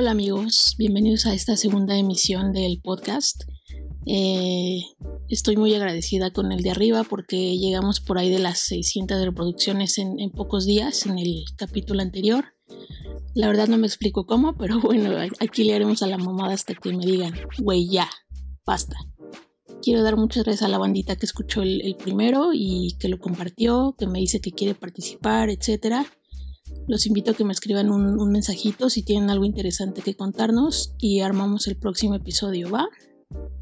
Hola amigos, bienvenidos a esta segunda emisión del podcast. Eh, estoy muy agradecida con el de arriba porque llegamos por ahí de las 600 reproducciones en, pocos días en el capítulo anterior. La verdad no me explico cómo, pero bueno, aquí le haremos a la mamada hasta que me digan, güey, ya, basta. Quiero dar muchas gracias a la bandita que escuchó el, el primero y que lo compartió, que me dice que quiere participar, etcétera. Los invito a que me escriban un, mensajito si tienen algo interesante que contarnos y armamos el próximo episodio, ¿va?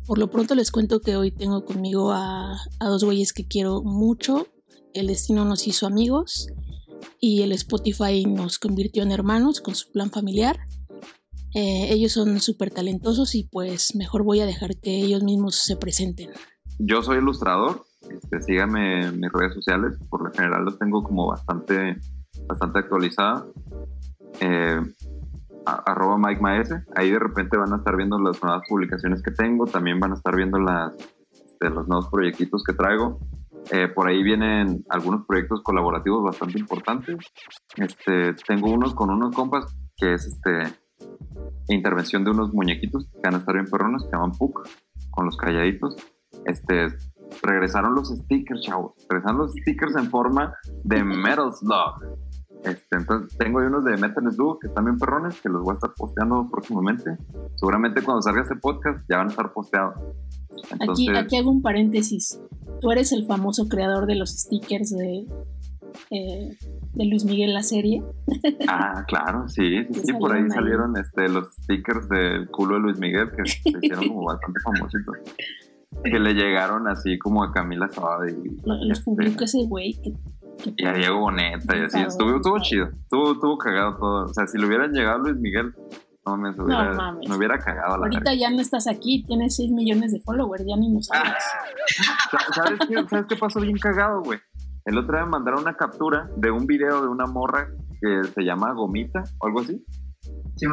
Por lo pronto les cuento que hoy tengo conmigo a, dos güeyes que quiero mucho. El destino nos hizo amigos y el Spotify nos convirtió en hermanos con su plan familiar. Eh, ellos son súper talentosos y pues mejor voy a dejar que ellos mismos se presenten. Yo soy ilustrador, este, síganme en mis redes sociales, por lo general los tengo como bastante bastante actualizada. Eh, arroba Mike Maese. Ahí de repente van a estar viendo las nuevas publicaciones que tengo. También van a estar viendo las, este, los nuevos proyectitos que traigo. Eh, por ahí vienen algunos proyectos colaborativos bastante importantes. Este, tengo unos con unos compas que es este intervención de unos muñequitos que van a estar bien perrones, que llaman Puck, con los calladitos. Este, regresaron los stickers, chavos. Regresaron los stickers en forma de Metal Slug. Este, entonces tengo unos de Metal Slug que están bien perrones, que los voy a estar posteando próximamente. Seguramente cuando salga este podcast ya van a estar posteados. aquí, aquí hago un paréntesis. Tú eres el famoso creador de los stickers de, eh, de Luis Miguel la serie. Ah, claro, sí, sí, sí por ahí, salieron este, los stickers del culo de Luis Miguel que se hicieron como bastante famositos. Que le llegaron así como a Camila Sabada y... Los publicó ese güey que y a Diego Boneta y así. Estuvo, estuvo chido. Estuvo, estuvo cagado todo. O sea, si le hubieran llegado a Luis Miguel, no me, hubiera, me hubiera cagado la Ahorita ya no estás aquí, tienes 6 millones de followers, ya ni nos sabes. ¿Sabes qué, ¿Sabes qué pasó bien cagado, güey? El otro día me mandaron una captura de un video de una morra que se llama Gomita o algo así. Sí,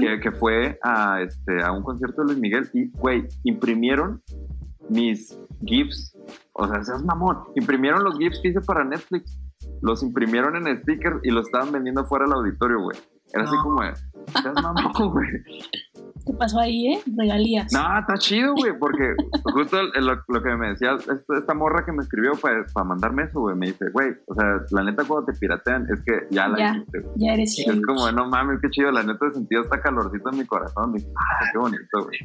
que, que, fue a, este, a un concierto de Luis Miguel y, güey, imprimieron mis GIFs. O sea, seas mamón. Imprimieron los GIFs que hice para Netflix. Los imprimieron en stickers y los estaban vendiendo fuera del auditorio, güey. Era así como, seas mamón, güey. ¿Qué pasó ahí, eh? Regalías. No, está chido, güey, porque justo lo, que me decía esta, morra que me escribió para, mandarme eso, güey, me dice, güey, o sea, la neta cuando te piratean es que ya la ya, ya eres Es como, no mames, qué chido, la neta he sentido hasta calorcito en mi corazón. Dije, ah, qué bonito, güey.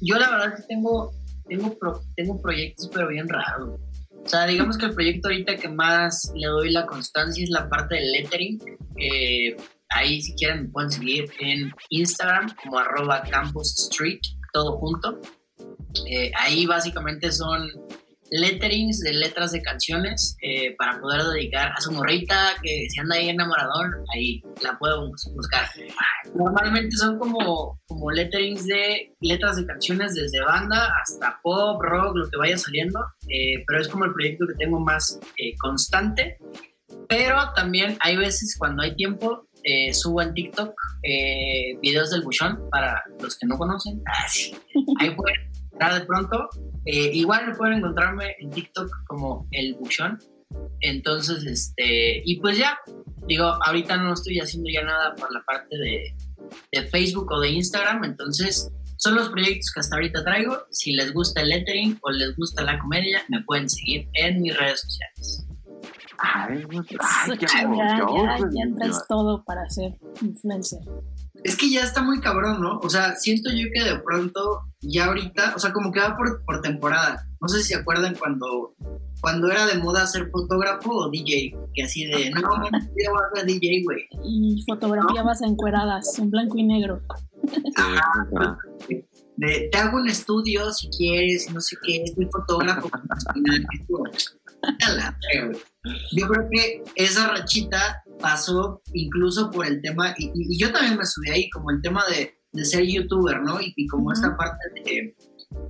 yo la verdad que tengo, tengo, tengo proyectos, pero bien raros. O sea, digamos que el proyecto ahorita que más le doy la constancia es la parte del lettering. Ahí si quieren me pueden seguir en Instagram como arroba campus street, todo junto. Eh, ahí básicamente son letterings de letras de canciones eh, para poder dedicar a su morrita que si anda ahí enamorador, ahí la puedo buscar. Normalmente son como, como letterings de letras de canciones desde banda hasta pop, rock, lo que vaya saliendo, eh, pero es como el proyecto que tengo más eh, constante. Pero también hay veces cuando hay tiempo subo en TikTok videos del buchón para los que no conocen. Ah, ahí pueden de pronto. Eh, igual pueden encontrarme en TikTok como el buchón. Entonces, este, y pues ya, digo, ahorita no estoy haciendo ya nada por la parte de, de Facebook o de Instagram, entonces son los proyectos que hasta ahorita traigo. Si les gusta el lettering o les gusta la comedia, me pueden seguir en mis redes sociales. Ay, ay, ya, ya, ya traes todo para ser influencer es que ya está muy cabrón, ¿no? O sea, siento yo que de pronto, ya ahorita, o sea, como que va por, por temporada. No sé si se acuerdan cuando, cuando era de moda ser fotógrafo o DJ, que así de, no, no, yo voy a ser DJ, güey. Y fotografiabas ¿No? encueradas, en blanco y negro. de, te hago un estudio si quieres, no sé qué, soy fotógrafo. Yo creo que esa rachita pasó incluso por el tema, y, yo también me subí ahí, como el tema de, ser youtuber, ¿no? Y, como esta parte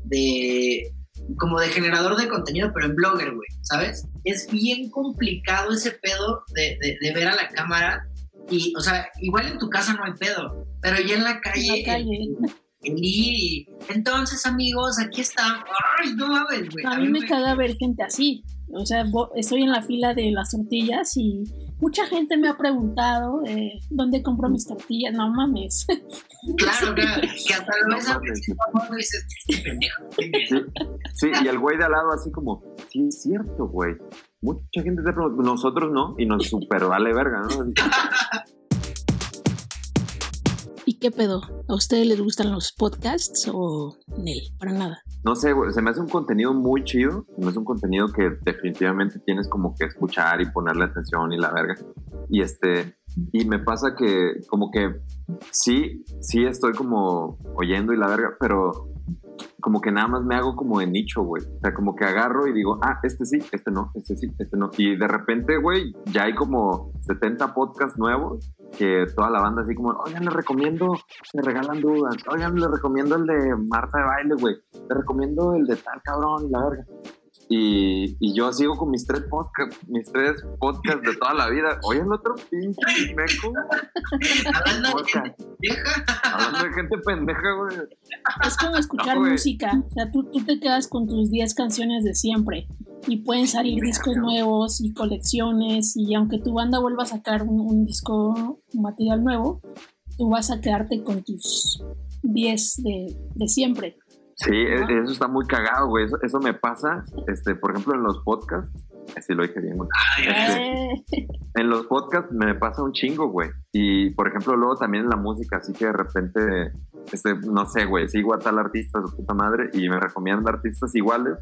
de, como de generador de contenido, pero en blogger, güey, ¿sabes? Es bien complicado ese pedo de, ver a la cámara y, o sea, igual en tu casa no hay pedo, pero ya en la calle... En la calle. y entonces amigos, aquí está. Ay, no mames, güey. A, mí me, caga ver gente así. O sea, estoy en la fila de las tortillas y mucha gente me ha preguntado eh, dónde compro mis tortillas. No mames. Claro, que, que hasta lo ves a dices, pendejo. Sí, y el güey de al lado así como, sí es cierto, güey. Mucha gente te pregunta, nosotros no, y nos super vale verga, ¿no? ¿Y qué pedo? ¿A ustedes les gustan los podcasts o Nel? Para nada. No sé, se me hace un contenido muy chido. Se me hace un contenido que definitivamente tienes como que escuchar y ponerle atención y la verga. Y este, y me pasa que como que sí, sí estoy como oyendo y la verga, pero como que nada más me hago como de nicho, güey. O sea, como que agarro y digo, ah, este sí, este no, este sí, este no. Y de repente, güey, ya hay como 70 podcasts nuevos que toda la banda así como, oigan, le recomiendo, me regalan dudas, oigan, le recomiendo el de Marta de baile, güey, le recomiendo el de tal cabrón, la verga. Y, y, yo sigo con mis tres podcasts, mis tres podcasts de toda la vida. Oye, el otro pinche meco. Hablando de gente pendeja. Hablando de gente pendeja, güey. Es como escuchar música. O sea, tú, tú te quedas con tus 10 canciones de siempre. Y pueden salir discos nuevos y colecciones. Y aunque tu banda vuelva a sacar un, un disco, un material nuevo, tú vas a quedarte con tus 10 de, de siempre. Sí, e, eso está muy cagado, güey. Eso, me pasa, este, por ejemplo, en los podcasts. Así lo dije bien, güey. Este, en los podcasts me pasa un chingo, güey. Y, por ejemplo, luego también en la música, así que de repente, este, no sé, güey, sigo a tal artista, su puta madre, y me recomiendan artistas iguales,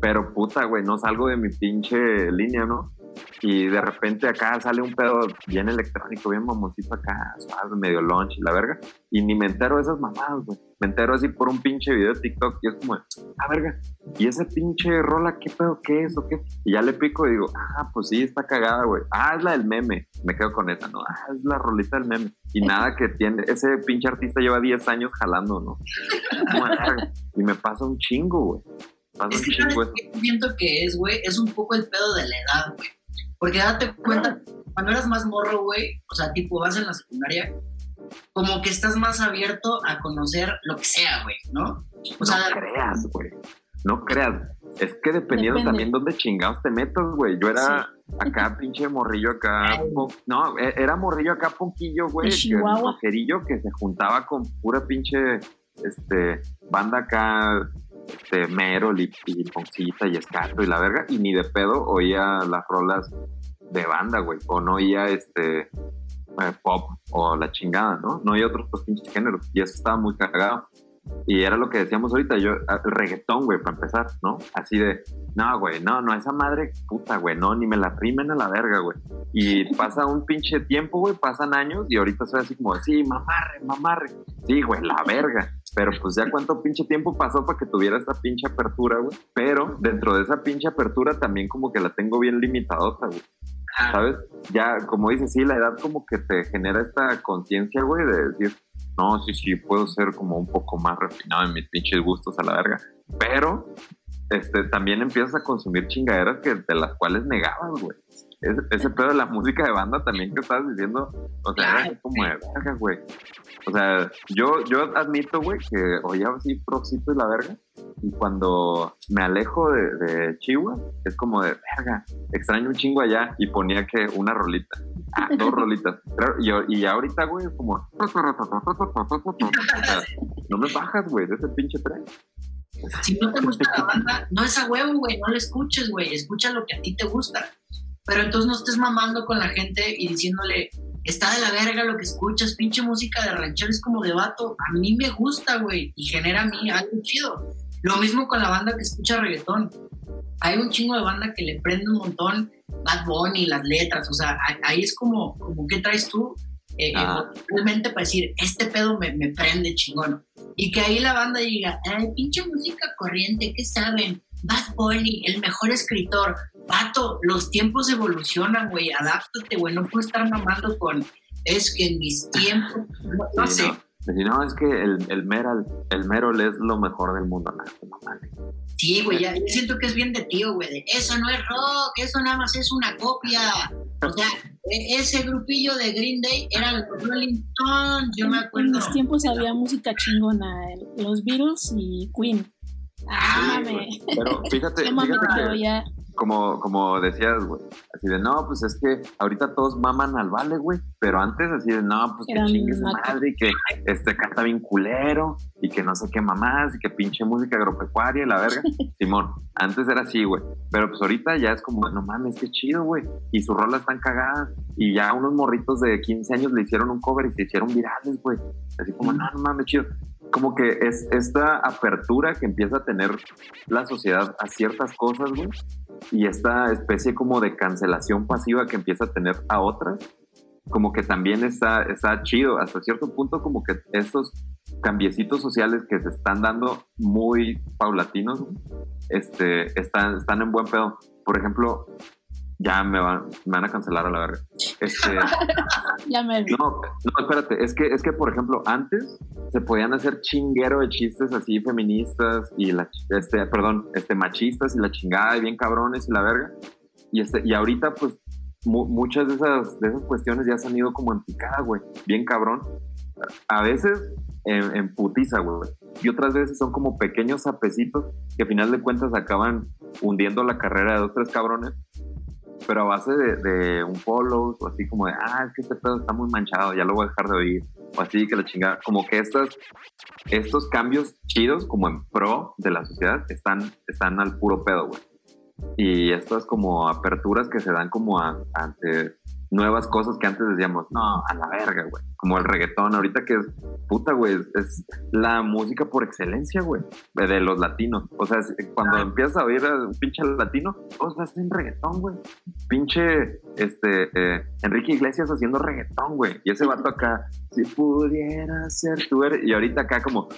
pero puta, güey, no salgo de mi pinche línea, ¿no? y de repente acá sale un pedo bien electrónico, bien mamoncito acá, suave, medio launch y la verga, y ni me entero de esas mamadas, güey. Me entero así por un pinche video de TikTok y es como, ah, verga, ¿y ese pinche rola qué pedo, qué es o qué? Y ya le pico y digo, ah, pues sí, está cagada, güey. Ah, es la del meme. Me quedo con esa, ¿no? Ah, es la rolita del meme. Y nada que tiene, ese pinche artista lleva 10 años jalando, ¿no? y me pasa un chingo, güey. Pasa un chingo eso. Siento que es, güey, es un poco el pedo de la edad, güey porque date cuenta, cuando eras más morro, güey, o sea, tipo vas en la secundaria, como que estás más abierto a conocer lo que sea, güey, ¿no? O sea, no creas, güey. No creas. Es que dependiendo también dónde chingados te metas, güey. Yo era acá, pinche morrillo acá. No, e, era morrillo acá, ponquillo, güey. Que, que se juntaba con pura pinche este, banda acá este, Merol y, y Poncita y Escato y la verga, y ni de pedo oía las rolas de banda, güey, o no oía este eh, pop o la chingada, ¿no? No oía otros pues, pinches géneros, y eso estaba muy cagado. Y era lo que decíamos ahorita, yo, el reggaetón, güey, para empezar, ¿no? Así de, no, güey, no, no, esa madre puta, güey, no, ni me la rimen a la verga, güey. Y pasa un pinche tiempo, güey, pasan años y ahorita soy así como, sí, mamarre, mamarre. Sí, güey, la verga. Pero pues ya cuánto pinche tiempo pasó para que tuviera esta pinche apertura, güey. Pero dentro de esa pinche apertura también como que la tengo bien limitadota, güey. ¿Sabes? Ya, como dices, sí, la edad como que te genera esta conciencia, güey, de decir, no, sí, sí, puedo ser como un poco más refinado en mis pinches gustos a la verga. Pero este, también empiezas a consumir chingaderas que, de las cuales negabas, güey. Ese, pedo de la música de banda también que estabas diciendo, o sea, era como de verga, güey. O sea, yo, yo admito, güey, que oía así Proxito y la verga, y cuando me alejo de, de, Chihuahua, es como de verga, extraño un chingo allá, y ponía que una rolita, ah, dos rolitas. Y, y ahorita, güey, es como. no me bajas, güey, de ese pinche tren. Si no te gusta la banda, no es a huevo, güey, no lo escuches, güey, escucha lo que a ti te gusta. Pero entonces no estés mamando con la gente y diciéndole, está de la verga lo que escuchas, pinche música de ranchero es como de vato. A mí me gusta, güey, y genera a mí algo chido. Lo mismo con la banda que escucha reggaetón. Hay un chingo de banda que le prende un montón Bad Bunny, las letras, o sea, ahí es como, como ¿qué traes tú? Eh, ah. realmente para decir, este pedo me, me, prende chingón. Y que ahí la banda diga, ay, pinche música corriente, ¿qué saben? Bad Bunny, el mejor escritor. Pato, los tiempos evolucionan, güey, adáptate, güey, no puedo estar mamando con, es que en mis tiempos, no, sé. No. es que el, el, Meral, el Merol es lo mejor del mundo, Sí, güey, ya, yo siento que es bien de tío, güey, eso no es rock, eso nada más es una copia. O sea, e, ese grupillo de Green Day era los Rolling Stones, yo me acuerdo. En mis tiempos había música chingona, los Beatles y Queen. Ah, pero fíjate, fíjate que, como, como decías, güey, así de, no, pues es que ahorita todos maman al vale, güey, pero antes así de, no, pues que chingue su madre y que este canta bien culero y que no sé qué mamás y que pinche música agropecuaria y la verga. Simón, antes era así, güey, pero pues ahorita ya es como, no mames, qué chido, güey, y sus rolas están cagadas y ya unos morritos de 15 años le hicieron un cover y se hicieron virales, güey, así como, no, no mames, chido como que es esta apertura que empieza a tener la sociedad a ciertas cosas, güey, y esta especie como de cancelación pasiva que empieza a tener a otras, como que también está, está chido, hasta cierto punto como que estos cambiecitos sociales que se están dando muy paulatinos, este, están, están en buen pedo. Por ejemplo, ya me van, me van a cancelar a la verga. Este, ya me No, no, espérate, es que, es que, por ejemplo, antes se podían hacer chinguero de chistes así feministas y la, este, perdón, este, machistas y la chingada y bien cabrones y la verga. Y, este, y ahorita, pues, muchas de esas, de esas cuestiones ya se han ido como en picada, güey, bien cabrón. A veces en, en putiza, güey. Y otras veces son como pequeños sapecitos que a final de cuentas acaban hundiendo la carrera de dos, tres cabrones pero a base de, un follow o así como de, ah, es que este pedo está muy manchado, ya lo voy a dejar de oír, o así que la chingada, como que estas, estos cambios chidos como en pro de la sociedad están, están al puro pedo, güey. Y estas como aperturas que se dan como ante nuevas cosas que antes decíamos, no, a la verga, güey. Como el reggaetón, ahorita que es puta, güey, es, la música por excelencia, güey, de los latinos. O sea, cuando empiezas a oír a un pinche latino, todos hacen reggaetón, güey. Pinche, este, eh, Enrique Iglesias haciendo reggaetón, güey. Y ese vato acá, si pudiera ser tú eres. Y ahorita acá como,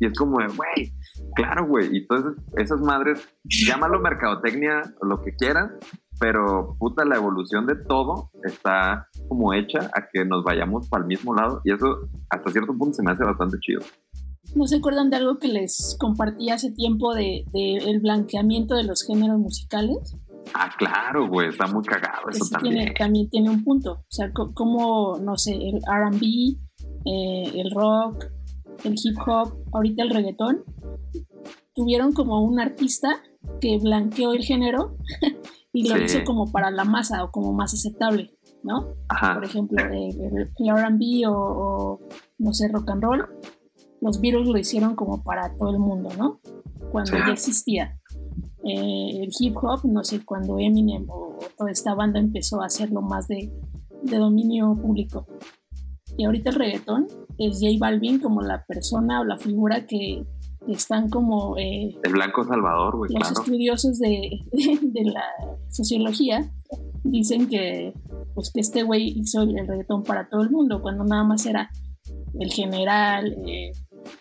y es como, güey, claro, güey. Y entonces esas madres, llámalo mercadotecnia lo que quieran, pero puta, la evolución de todo está como hecha a que nos vayamos para el mismo lado y eso hasta cierto punto se me hace bastante chido. ¿No se acuerdan de algo que les compartí hace tiempo de, el blanqueamiento de los géneros musicales? Ah, claro, güey, está muy cagado eso, también. Tiene, también tiene un punto. O sea, como, no sé, el RB, eh, el rock, el hip hop, ahorita el reggaetón, tuvieron como un artista que blanqueó el género y lo hizo como para la masa o como más aceptable, ¿no? Por ejemplo, el, RB o, no sé, rock and roll, los Beatles lo hicieron como para todo el mundo, ¿no? Cuando ya existía. Eh, el hip hop, no sé, cuando Eminem o, toda esta banda empezó a hacerlo más de, de dominio público. Y ahorita el reggaetón es J Balvin como la persona o la figura que, están como... Eh, el Blanco Salvador, güey. Los estudiosos de, de, la sociología dicen que, pues, que este güey hizo el, reggaetón para todo el mundo, cuando nada más era el general, eh,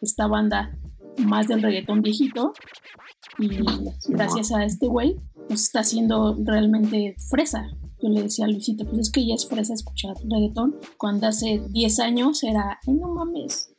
esta banda más del reggaetón viejito, y gracias a este güey, pues está haciendo realmente fresa. Yo le decía a Luisito, pues es que ya es fresa escuchar reggaetón, cuando hace 10 años era, ay no mames,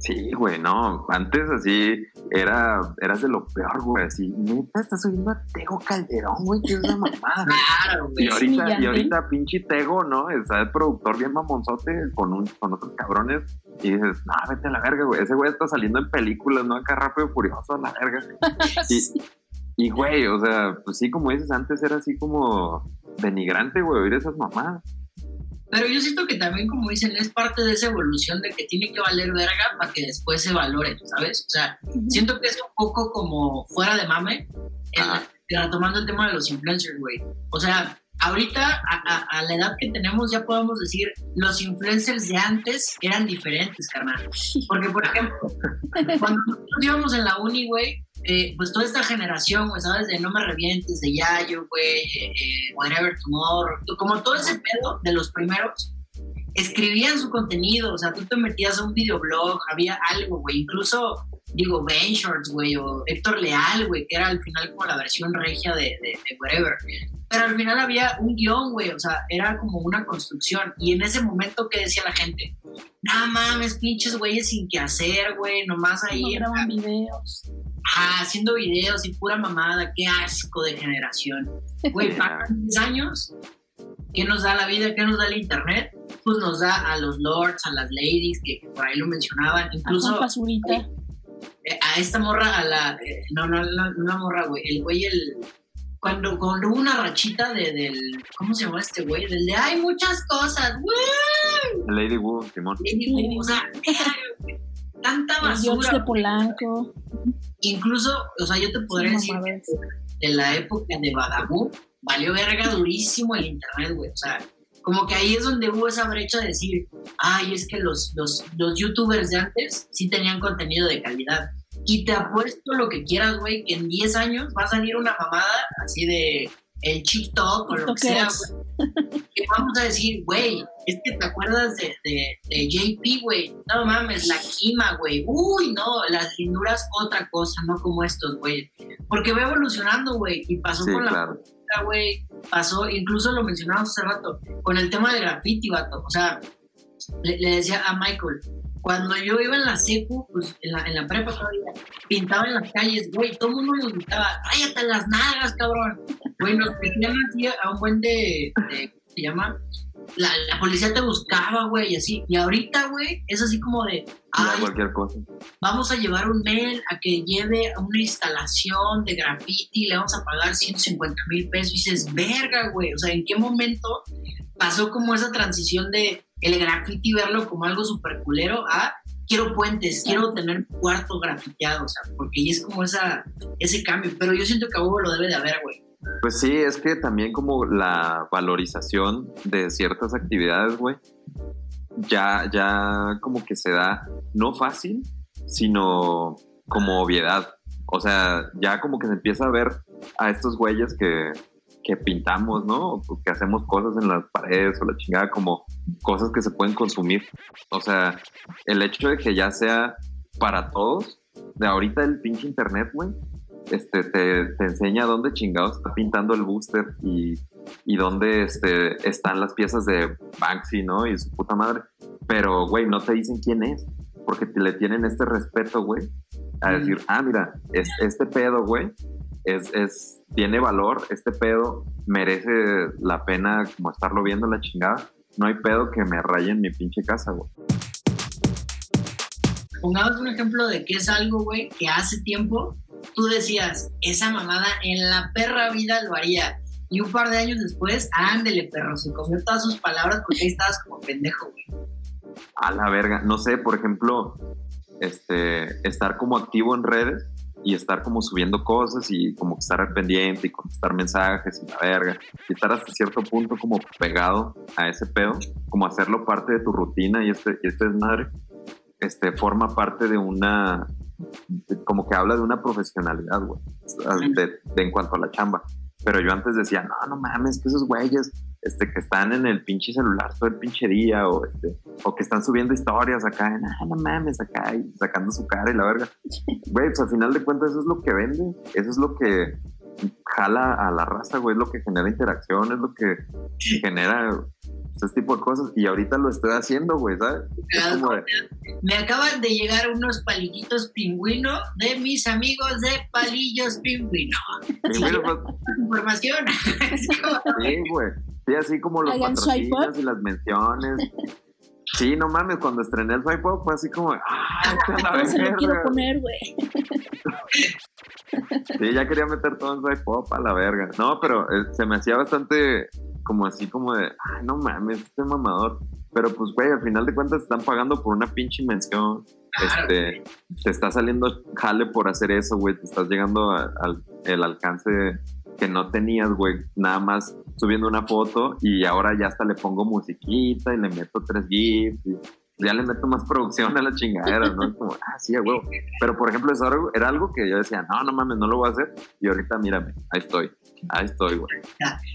Sí, güey, no. Antes así era, eras de lo peor, güey. Así, neta, estás oyendo a Tego Calderón, güey, que es una mamada. claro. Y ahorita, y ahorita pinche Tego, ¿no? Está el productor bien mamonzote con, un, con otros cabrones. Y dices, no, vete a la verga, güey. Ese güey está saliendo en películas, ¿no? Acá rápido furioso a la verga. Y, y, güey, o sea, pues sí, como dices, antes era así como denigrante, güey, oír esas mamadas. Pero yo siento que también, como dicen, es parte de esa evolución de que tiene que valer verga para que después se valore, ¿sabes? O sea, siento que es un poco como fuera de mame, el, retomando el tema de los influencers, güey. O sea, ahorita, a, la edad que tenemos, ya podemos decir, los influencers de antes eran diferentes, carnal. Porque, por ejemplo, cuando nosotros íbamos en la uni, güey, eh, pues toda esta generación, güey, ¿sabes? De No Me Revientes, de Yayo, güey, eh, eh, Whatever Tomorrow, como todo ese pedo de los primeros, escribían su contenido, o sea, tú te metías a un videoblog, había algo, güey, incluso, digo, Ben Shorts, güey, o Héctor Leal, güey, que era al final como la versión regia de, de, Whatever. Pero al final había un guion, güey, o sea, era como una construcción. Y en ese momento, ¿qué decía la gente? No mames, pinches güeyes sin qué hacer, güey, nomás ahí. No graban videos. Ah, haciendo videos y pura mamada, qué asco de generación. Güey, para 10 años, ¿qué nos da la vida? ¿Qué nos da el internet? Pues nos da a los lords, a las ladies, que, por ahí lo mencionaban, incluso... A, eh, a esta morra, a la. eh, No, no, no, no morra, güey. El güey, el. Cuando, cuando hubo una rachita de, del. ¿Cómo se llama este güey? Del de. Hay muchas cosas, güey. Lady Wu, Simón. O sea, tanta El George basura. de Polanco. Incluso, o sea, yo te podría decir Mamadas. de la época de Badaboo, valió verga durísimo el internet, güey. O sea, como que ahí es donde hubo esa brecha de decir, ay, es que los, los, los youtubers de antes sí tenían contenido de calidad. Y te apuesto lo que quieras, güey, que en 10 años va a salir una mamada así de el TikTok o lo que sea, güey. Que vamos a decir, güey, es que te acuerdas de, de, de JP, güey. No mames, la Kima, güey. Uy, no, las linduras, otra cosa, no como estos, güey. Porque va evolucionando, güey. Y pasó Sí, con la claro. música, güey. Pasó, incluso lo mencionamos hace rato, con el tema del graffiti, vato. O sea, le, le decía a Michael, cuando yo iba en la secu, pues en la, en la prepa todavía, pintaba en las calles, güey, todo el mundo nos gritaba, ráyate las nalgas, cabrón. Güey, nos metían así a un buen de, de- ¿cómo se llama? La, la policía te buscaba, güey, y así. Y ahorita, güey, es así como de, ay, cualquier cosa. vamos a llevar un mail a que lleve a una instalación de graffiti, le vamos a pagar 150 mil pesos. Y dices, verga, güey. O sea, ¿en qué momento pasó como esa transición de el graffiti verlo como algo súper culero a quiero puentes, quiero tener cuarto grafiteado? O sea, porque ya es como esa, ese cambio. Pero yo siento que a Hugo lo debe de haber, güey. Pues sí, es que también como la valorización de ciertas actividades, güey, ya, ya como que se da no fácil, sino como obviedad. O sea, ya como que se empieza a ver a estos güeyes que, que pintamos, ¿no? O que hacemos cosas en las paredes o la chingada, como cosas que se pueden consumir. O sea, el hecho de que ya sea para todos, de ahorita el pinche internet, güey, este, te, te enseña dónde chingados está pintando el booster y, y dónde este, están las piezas de Banksy, ¿no? Y su puta madre. Pero, güey, no te dicen quién es, porque te le tienen este respeto, güey, a decir, ah, mira, es, este pedo, güey, es, es, tiene valor, este pedo merece la pena como estarlo viendo la chingada. No hay pedo que me raye en mi pinche casa, güey. Pongamos un ejemplo de que es algo, güey, que hace tiempo tú decías, esa mamada en la perra vida lo haría. Y un par de años después, ándele, perro, se comió todas sus palabras porque ahí estabas como pendejo, güey. A la verga. No sé, por ejemplo, este, estar como activo en redes y estar como subiendo cosas y como estar al pendiente y contestar mensajes y la verga. Y estar hasta cierto punto como pegado a ese pedo, como hacerlo parte de tu rutina y este, y este desmadre, este, forma parte de una, de- como que habla de una profesionalidad, güey, de, de- en cuanto a la chamba. Pero yo antes decía, no, no mames, que esos güeyes este, que están en el pinche celular todo el pinche día o, este, o que están subiendo historias acá, en, ah, no mames, acá y sacando su cara y la verga. Güey, pues al final de cuentas eso es lo que vende, eso es lo que jala a la raza, güey, es lo que genera interacción, es lo que genera ese tipo de cosas. Y ahorita lo estoy haciendo, güey, ¿sabes? Como Me acaban de llegar unos palillitos pingüino de mis amigos de Palillos Pingüino. sí, güey, pues, Información. Sí, güey. Sí, así como los patrocinios y las menciones. Sí, no mames, cuando estrené el swipe up fue así como, ah, se lo quiero poner, güey. Sí, ya quería meter todo en swipe up a la verga. No, pero eh, se me hacía bastante como así como de, ay, no mames, este mamador. Pero pues, güey, al final de cuentas están pagando por una pinche mención. Este, te está saliendo jale por hacer eso, güey. Te estás llegando al el alcance que no tenías, güey. Nada más subiendo una foto y ahora ya hasta le pongo musiquita y le meto tres GIFs y ya le meto más producción a la chingadera, ¿no? Es como, ah, sí, huevo. Pero, por ejemplo, eso era algo- era algo que yo decía, no, no mames, no lo voy a hacer. Y ahorita, mírame, ahí estoy. Ahí estoy, güey.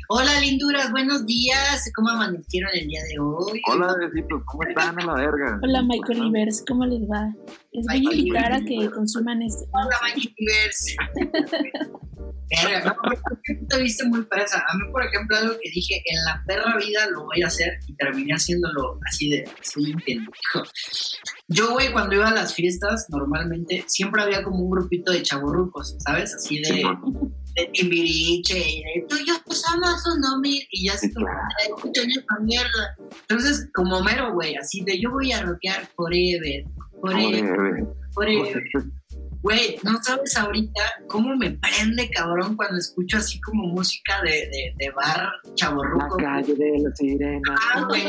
Hola, linduras, buenos días. ¿Cómo amanecieron el día de hoy? Hola, besitos, ¿cómo están a la verga? Hola, Michael Rivers, ¿cómo les va? Les voy a invitar a que consuman este. Hola, Magniverse. Verga, no, porque tú te viste muy fresa. A mí, por ejemplo, algo que dije, en la perra vida lo voy a hacer y terminé haciéndolo así de, un pendejo. Yo, güey, cuando iba a las fiestas, normalmente, siempre había como un grupito de chavorrucos, ¿sabes? Así de, de Timbiriche y de tú y yo somos uno mil y ya se escuchan esa mierda. Entonces, como mero, güey, así de yo voy a rockear forever, forever, forever. Güey, no sabes ahorita cómo me prende, cabrón, cuando escucho así como música de, de, de bar chaborruco. La calle de la sirena. Ah, güey.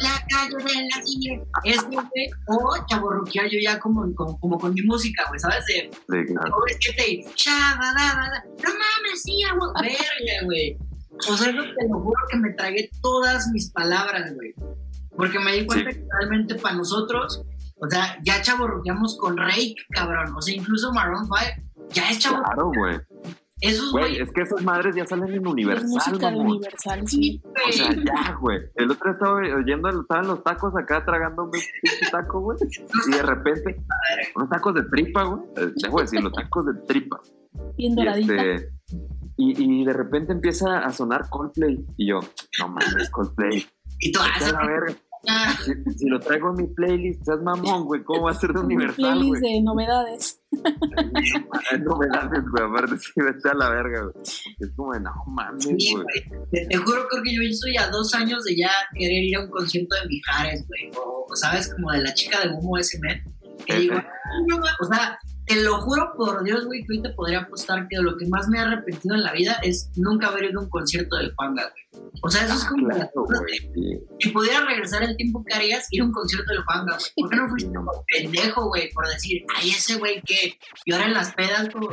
La calle de la sirena. Es güey. O chaborruquear yo ya como, como, como con mi música, güey, ¿sabes? De, Sí, claro. Que te chabadabada. No mames, sí, güey. Verga, güey. O sea, yo te lo juro que me tragué todas mis palabras, güey. Porque me di cuenta Sí. que realmente para nosotros, o sea, ya chaborruqueamos con Rake, cabrón. O sea, incluso Maroon 5 ya es chavo. Claro, güey. Esos, Güey, es que esas madres ya salen en Es Universal, música de mamón. Universal, sí. O sea, ya, güey. El otro estaba oyendo, estaba en los tacos acá tragándome un pinche taco, güey. Y de repente, unos tacos de tripa, güey. Eh, Dejo de decirlo, tacos de tripa. Bien Y, doradita. este, y, y de repente empieza a sonar Coldplay. Y yo, no mames, Coldplay. Y tú, ah, ah, Si, si lo traigo en mi playlist, seas mamón, güey. ¿Cómo va a ser de Mi Universal, playlist güey? de novedades. Novedades, güey. Aparte, sí, vete a la verga, güey. Es como de, no mames, sí, güey. güey. Te, te juro, creo que yo estoy a dos años de ya querer ir a un concierto de Mijares, güey. O, o, sabes, como de la chica de humo ese men. Que digo, "Ay, no ma-". o sea, te lo juro por Dios, güey, que hoy te podría apostar que lo que más me ha arrepentido en la vida es nunca haber ido a un concierto del Panga, güey. O sea, eso es como Claro, güey. si pudiera regresar el tiempo que harías, ir a un concierto del Juanga, güey. ¿Por qué no fuiste como pendejo, güey? Por decir, ay, ese güey que llora en las pedas, como,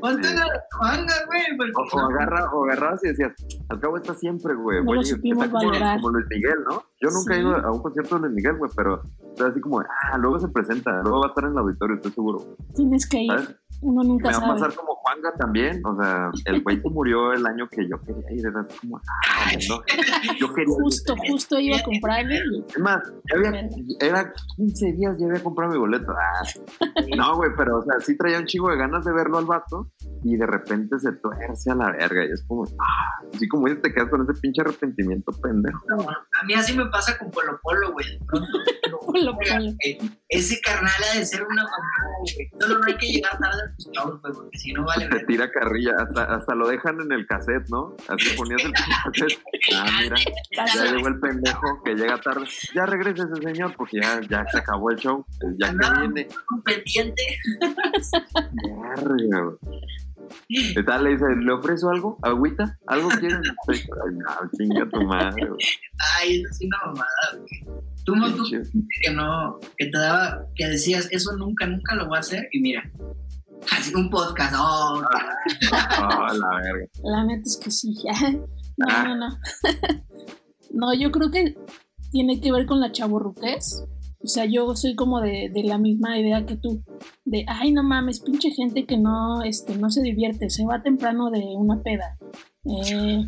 ponte Sí. Juanga, güey. porque- O, o, agarra, o agarrabas y decías, al cabo está siempre, güey. No lo a ir". supimos Está como, valorar. como Luis Miguel, ¿no? Yo nunca he ido a un concierto de Luis Miguel, güey, pero está así como, ah, luego se presenta, luego va a estar en el auditorio, estoy seguro. Tienes que ir. ¿Sabes? Uno nunca Me va a pasar como Juanga también, o sea, el güey se murió el año que yo quería ir, era como, ah, no, yo quería ir. Justo, justo iba a comprarle y Es más, ya había, era 15 días, ya había comprado mi boleto. Ah, no, güey, pero, o sea, sí traía un chingo de ganas de verlo al vato y de repente se tuerce a la verga y es como, ah, así como dices, te quedas con ese pinche arrepentimiento pendejo. No, a mí así me pasa con Polo Polo, güey. De pronto, pero, Polo Polo. güey, Ese carnal ha de ser una mamada, güey. Solo no hay que llegar tarde güey, porque si no vale tira carrilla, hasta, hasta lo dejan en el cassette, ¿no? Así ponías el cassette. Ah, mira, ya llegó el pendejo que llega tarde. Ya regresa ese señor porque ya, ya se acabó el show. Ya que viene. Un pendiente. Güey. ¿Qué tal? Le dice, ¿le ofrezo algo? ¿Agüita? ¿Algo quieren? Ay, no, chinga tu madre, güey. Ay, eso es una mamada, güey. Tú, no, tú que no, que te daba, que decías, eso nunca, nunca lo voy a hacer. Y mira, así un podcast, oh, Ah, la verga. La neta es que sí, ya. No, Ah. no, no. no, yo creo que tiene que ver con la chaborruquez. O sea, yo soy como de, de la misma idea que tú. De, ay, no mames, pinche gente que no, este, no se divierte, se va temprano de una peda. Eh,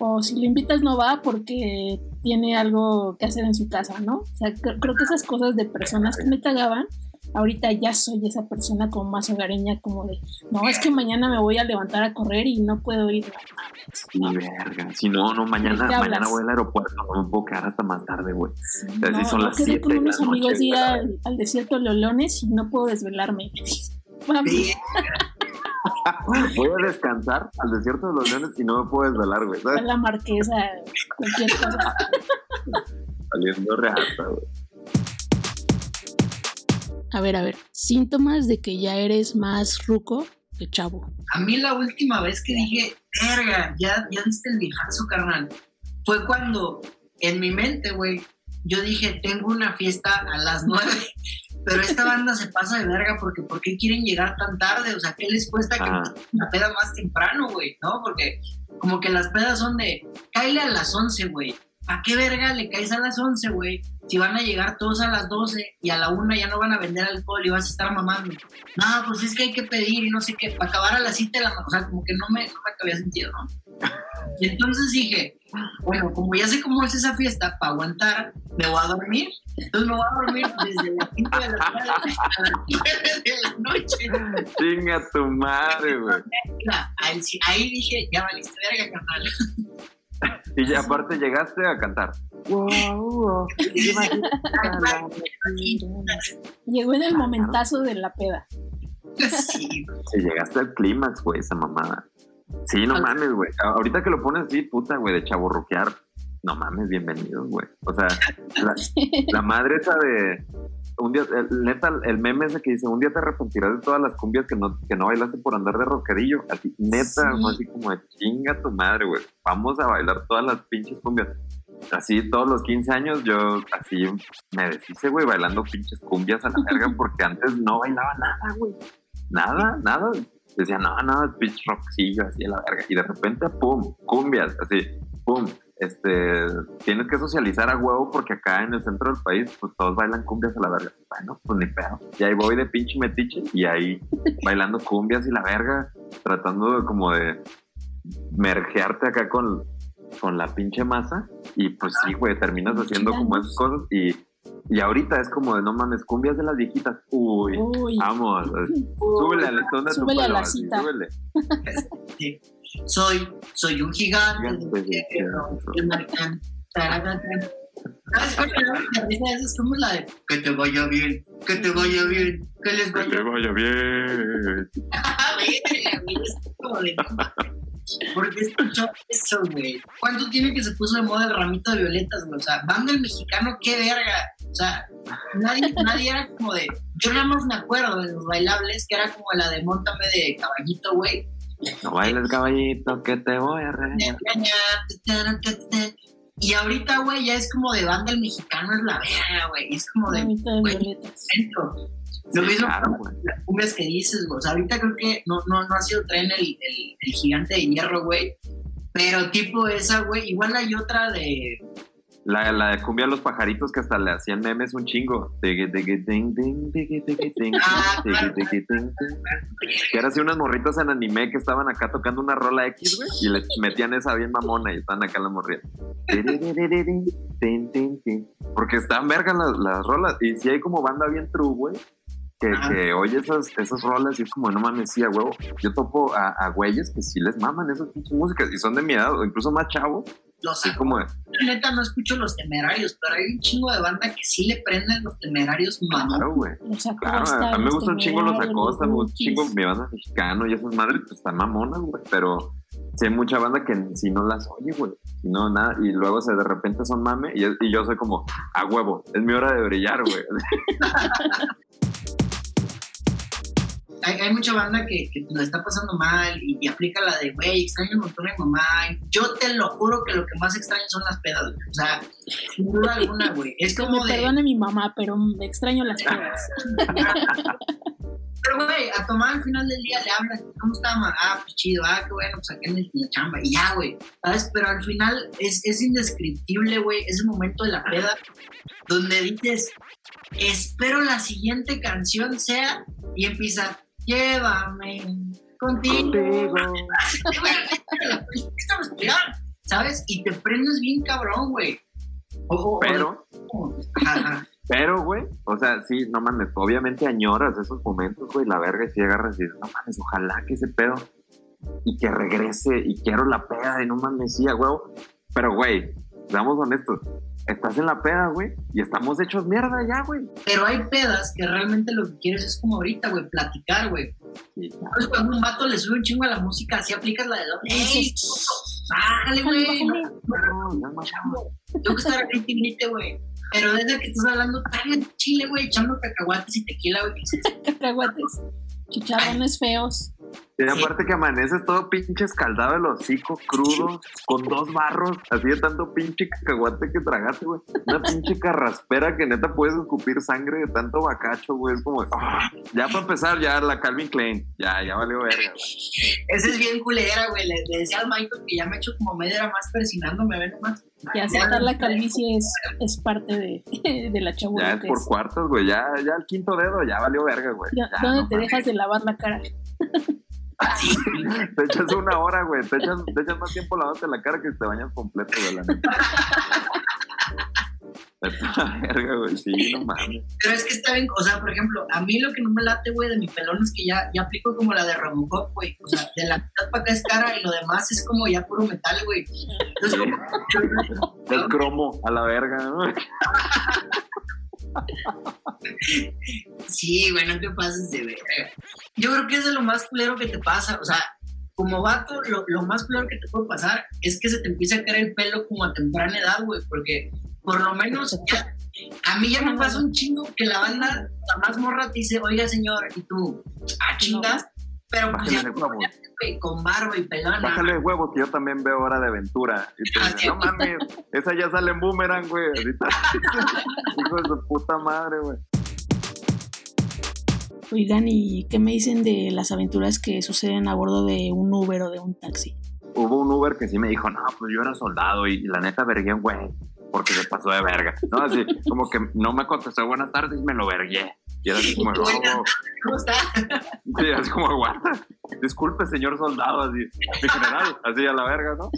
o si lo invitas no va porque tiene algo que hacer en su casa, ¿no? O sea, cre- creo que esas cosas de personas que me cagaban, ahorita ya soy esa persona como más hogareña, como de, no, es que mañana me voy a levantar a correr y no puedo ir. No verga. Si no, no, mañana, ¿De qué mañana voy al aaeropuerto. No me puedo quedar hasta más tarde, güey. Sí, sea, sí no, son no las quedé siete con de la unos amigos noche, ir al, al desierto de Lolones y no puedo desvelarme. Sí, Voy a descansar al desierto de los leones y no me puedo desvelar, güey. ¿Sabes? la marquesa, cualquier cosa. Saliendo reata, güey. A ver, a ver, síntomas de que ya eres más ruco que chavo. A mí la última vez que dije, verga, ya, ya diste el viejazo, carnal, fue cuando en mi mente, güey, yo dije, tengo una fiesta a las nueve, pero esta banda se pasa de verga porque ¿por qué quieren llegar tan tarde? O sea, ¿qué les cuesta que Ah. la peda más temprano, güey? ¿No? Porque como que las pedas son de, cáele a las 11, güey. ¿Para qué verga le caes a las 11, güey? Si van a llegar todos a las 12 y a la 1 ya no van a vender alcohol y vas a estar mamando. No, pues es que hay que pedir y no sé qué, para acabar a las 7 de la mañana. O sea, como que no me, no me había sentido, ¿no? Y entonces dije, bueno, como ya sé cómo es esa fiesta, para aguantar, me voy a dormir. Entonces me voy a dormir desde las 5 de la tarde hasta las 9 de la noche. Chinga tu madre, güey. Ahí dije, ya valiste verga, carnal. Y ya aparte llegaste a cantar. Wow, wow. Llegó en el momentazo de la peda. Sí, llegaste al clímax, güey, esa mamada. Sí, no mames, güey. Ahorita que lo pones así, puta, güey, de chaborroquear. No mames, bienvenidos, güey. O sea, la, la madre esa de, un día, el, neta, el meme ese que dice, un día te arrepentirás de todas las cumbias que no, que no bailaste por andar de rosquerillo. Así, neta, así como de chinga tu madre, güey. Vamos a bailar todas las pinches cumbias. Así, todos los 15 años yo así me deshice, güey, bailando pinches cumbias a la verga porque antes no bailaba nada, güey. Nada, nada. Decía, no, no, pinche rockcillo, así a la verga. Y de repente, pum, cumbias, así, pum este, tienes que socializar a huevo porque acá en el centro del país, pues todos bailan cumbias a la verga. Bueno, pues ni pedo. Y ahí voy de pinche metiche y ahí bailando cumbias y la verga, tratando de, como de mergearte acá con, con la pinche masa. Y pues sí, güey, terminas haciendo como esas cosas y y ahorita es como de no mames, cumbias de las viejitas. Uy, vamos. Súbele a la Súbele a la cita. súbele. Soy, soy un gigante. ¿Sabes cuál es como la de que te vaya bien, que te vaya bien, que les vaya, que te vaya bien. Porque escuchó eso, güey. ¿Cuánto tiene que se puso de moda el ramito de violetas, güey? O sea, banda el mexicano, qué verga. O sea, nadie, nadie era como de. Yo nada más me acuerdo de los bailables, que era como la de Montame de caballito, güey. No bailes caballito, que te voy a regañar. Y ahorita, güey, ya es como de banda el mexicano es la verga, güey. Es como de. Lo mismo claro, las cumbias que dices, güey. O sea, ahorita creo que no, no, no ha sido tren el, el, el gigante de hierro, güey. Pero tipo esa, güey. Igual hay otra de la, la de cumbia a los pajaritos que hasta le hacían memes un chingo. Que era así unas morritas en anime que estaban acá tocando una rola X, güey, y le metían esa bien mamona y están acá las morritas. Porque están vergas las, las rolas. Y si hay como banda bien true, güey, que, que, oye esas, esas rolas y es como, no mames, sí, a huevo. Yo topo a, a güeyes que sí les maman esas músicas y son de mi edad o incluso más chavos los sí, como neta no escucho los temerarios, pero hay un chingo de banda que sí le prenden los temerarios mamón. Claro, güey. Claro, a mí me gustan un chingo los Acosta, me gusta un chingo mi banda mexicano y esas madres pues están mamonas, güey, pero sí hay mucha banda que si no las oye, güey, si no nada, y luego se de repente son mame y, y yo soy como, a huevo, es mi hora de brillar, güey. hay, mucha banda que, que la está pasando mal y, aplica la de, güey, extraño un montón a mi mamá. Yo te lo juro que lo que más extraño son las pedas, güey. O sea, sin duda alguna, güey. Es como me perdone mi mamá, pero me extraño las pedas. Pero, güey, a tomar al final del día le hablas, ¿cómo está, mamá? Ah, pues chido, ah, qué bueno, pues aquí en la chamba. Y ya, güey, ¿sabes? Pero al final es, es indescriptible, güey, ese momento de la peda donde dices, espero la siguiente canción sea, y empieza, llévame contigo. ¿Sabes? Y te prendes bien cabrón, güey. Pero, pero, güey, o sea, sí, no mames, obviamente añoras esos momentos, güey, la verga, y si agarras y dices, no mames, ojalá que ese pedo y que regrese y quiero la peda y no mames, sí, huevo. Pero, güey, seamos honestos, estás en la peda, güey, y estamos hechos mierda ya, güey. Pero hay pedas que realmente lo que quieres es como ahorita, güey, platicar, güey. Sí, Entonces, cuando un vato le sube un chingo a la música, así aplicas la de dos. ¡Ey! ¡Dale, güey! No, no, no, Tengo que estar aquí güey. Pero desde que estás hablando, está en Chile, güey, echando cacahuates y tequila, güey. cacahuates. Chicharrones feos. Y aparte que amaneces todo pinche escaldado el hocico, crudo, con dos barros, así de tanto pinche cacahuate que tragaste, güey. Una pinche carraspera que neta puedes escupir sangre de tanto bacacho, güey. Es como, ah, ya para empezar, ya la Calvin Klein, ya, ya valió verga, güey. Esa es bien culera, güey. Le, decía al Michael que ya me he hecho como media hora más persinándome, ve nomás. Y aceptar la calvicie es, es parte de, de la chabuela. Ya es por cuartos, güey. Ya, ya el quinto dedo, ya valió verga, güey. ¿Dónde te dejas de lavar la cara? te echas una hora, güey. Te echas, te echas más tiempo lavándote la cara que te bañas completo, güey. La neta. verga, güey. Sí, no mames. Pero es que está bien, o sea, por ejemplo, a mí lo que no me late, güey, de mi pelón es que ya, ya aplico como la de Robocop, güey. O sea, de la mitad para acá es cara y lo demás es como ya puro metal, güey. Entonces, El cromo a la verga, ¿no? Sí, bueno, ¿qué pases de ver? Yo creo que es de lo más culero que te pasa. O sea, como vato, lo, lo más culero que te puede pasar es que se te empieza a caer el pelo como a temprana edad, güey. Porque por lo menos ya, a mí ya me pasa un chingo que la banda, la más morra te dice, oiga señor, y tú, ah, chingas, pero pues ya con barba y pelona. Bájale de huevos, que yo también veo Hora de Aventura. Y te Ah, dicen, sí. no mames, esa ya sale en Boomerang, güey. Ahorita. Hijo de su puta madre, güey. Oigan, ¿y qué me dicen de las aventuras que suceden a bordo de un Uber o de un taxi? Hubo un Uber que sí me dijo, no, pues yo era soldado y, y la neta vergué un güey porque se pasó de verga. No, así, como que no me contestó buenas tardes y me lo vergué. Y era así como, no, ¿Cómo está? Sí, así como aguanta. Disculpe, señor soldado, así, mi general, así a la verga, ¿no?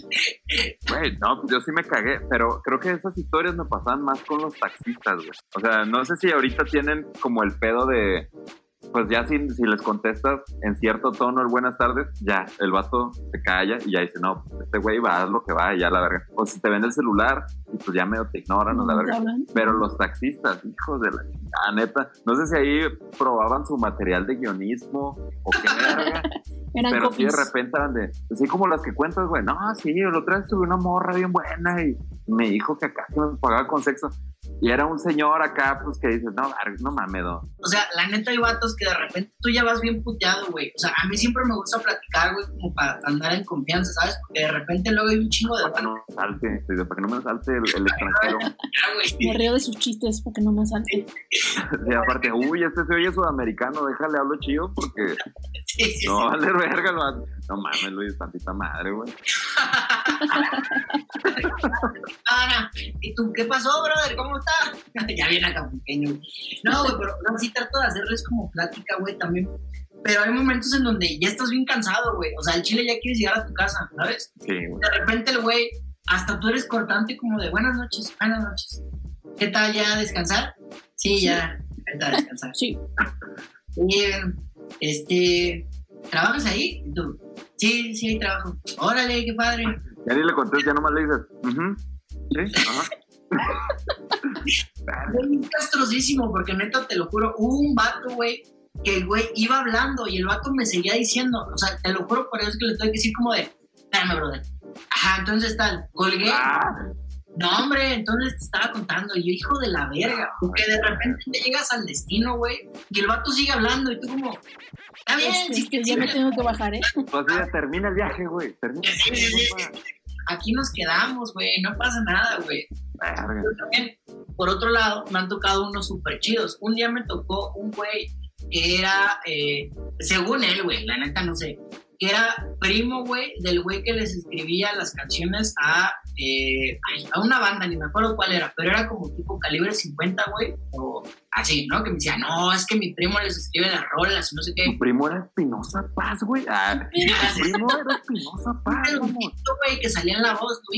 Güey, no, pues yo sí me cagué, pero creo que esas historias me pasaban más con los taxistas, güey. O sea, no sé si ahorita tienen como el pedo de, pues ya si, si les contestas en cierto tono el buenas tardes, ya, el vato se calla y ya dice, no, pues este güey va a lo que va y ya la verga. O si te ven el celular y pues ya medio te ignoran, la ¿No te verga. hablan? Pero los taxistas, hijos de la neta. No sé si ahí probaban su material de guionismo o qué verga. Eran pero sí de copies. repente eran de. Así como las que cuentas, güey. No, sí, el otro día tuve una morra bien buena y me dijo que acá que me pagaba con sexo. Y era un señor acá, pues que dices, no, no mames, no. O sea, la neta hay vatos que de repente tú ya vas bien puteado, güey. O sea, a mí siempre me gusta platicar, güey, como para andar en confianza, ¿sabes? Porque de repente luego hay un chingo de Para que no me salte, para que no me salte el, el extranjero. Ah, güey. Me río de sus chistes para que no me salte. Y aparte, uy, este se oye sudamericano, déjale hablo chido porque Sí, sí, sí. no va a valer verga. vato. No mames, Luis, tantita madre, güey. Ana, ¿y tú qué pasó, brother? ¿Cómo estás? ya viene acá pequeño. No, güey, pero no, sí trato de hacerles como plática, güey, también. Pero hay momentos en donde ya estás bien cansado, güey. O sea, el chile ya quieres llegar a tu casa, ¿sabes? Sí, güey. De repente el güey, hasta tú eres cortante como de buenas noches, buenas noches. ¿Qué tal ya a descansar? Sí, ya, ¿qué tal a descansar? Sí, Bien, este, ¿trabajas ahí? ¿Y tú? Sí, sí, ahí trabajo. Órale, qué padre. Ya ni le contestas, ya nomás le dices, "Ujú, sí, ajá. Bien castrosísimo, porque neta, te lo juro, hubo un vato, güey, que el güey iba hablando y el vato me seguía diciendo, o sea, te lo juro, por eso es que le tengo que decir como de, espérame, brother. Ajá, entonces tal, colgué. Ah, No, hombre, entonces te estaba contando, y yo, hijo de la verga, porque de repente te llegas al destino, güey, y el vato sigue hablando, y tú como, está bien, este, sí, sí, ya me tengo que bajar, ¿eh? pues ya termina el viaje, güey. Termina el viaje, aquí nos quedamos, güey, no pasa nada, güey. También, por otro lado, me han tocado unos súper chidos. Un día me tocó un güey que era, eh, según él, güey, la neta no sé, que era primo, güey, del güey que les escribía las canciones a, eh, a una banda, ni me acuerdo cuál era, pero era como tipo calibre 50, güey, o así, ¿no? Que me decía, no, es que mi primo les escribe las rolas, no sé qué. Tu primo era Espinosa Paz, güey. Ah, tu primo era Espinosa Paz, güey, que salía en la voz, ¿tú.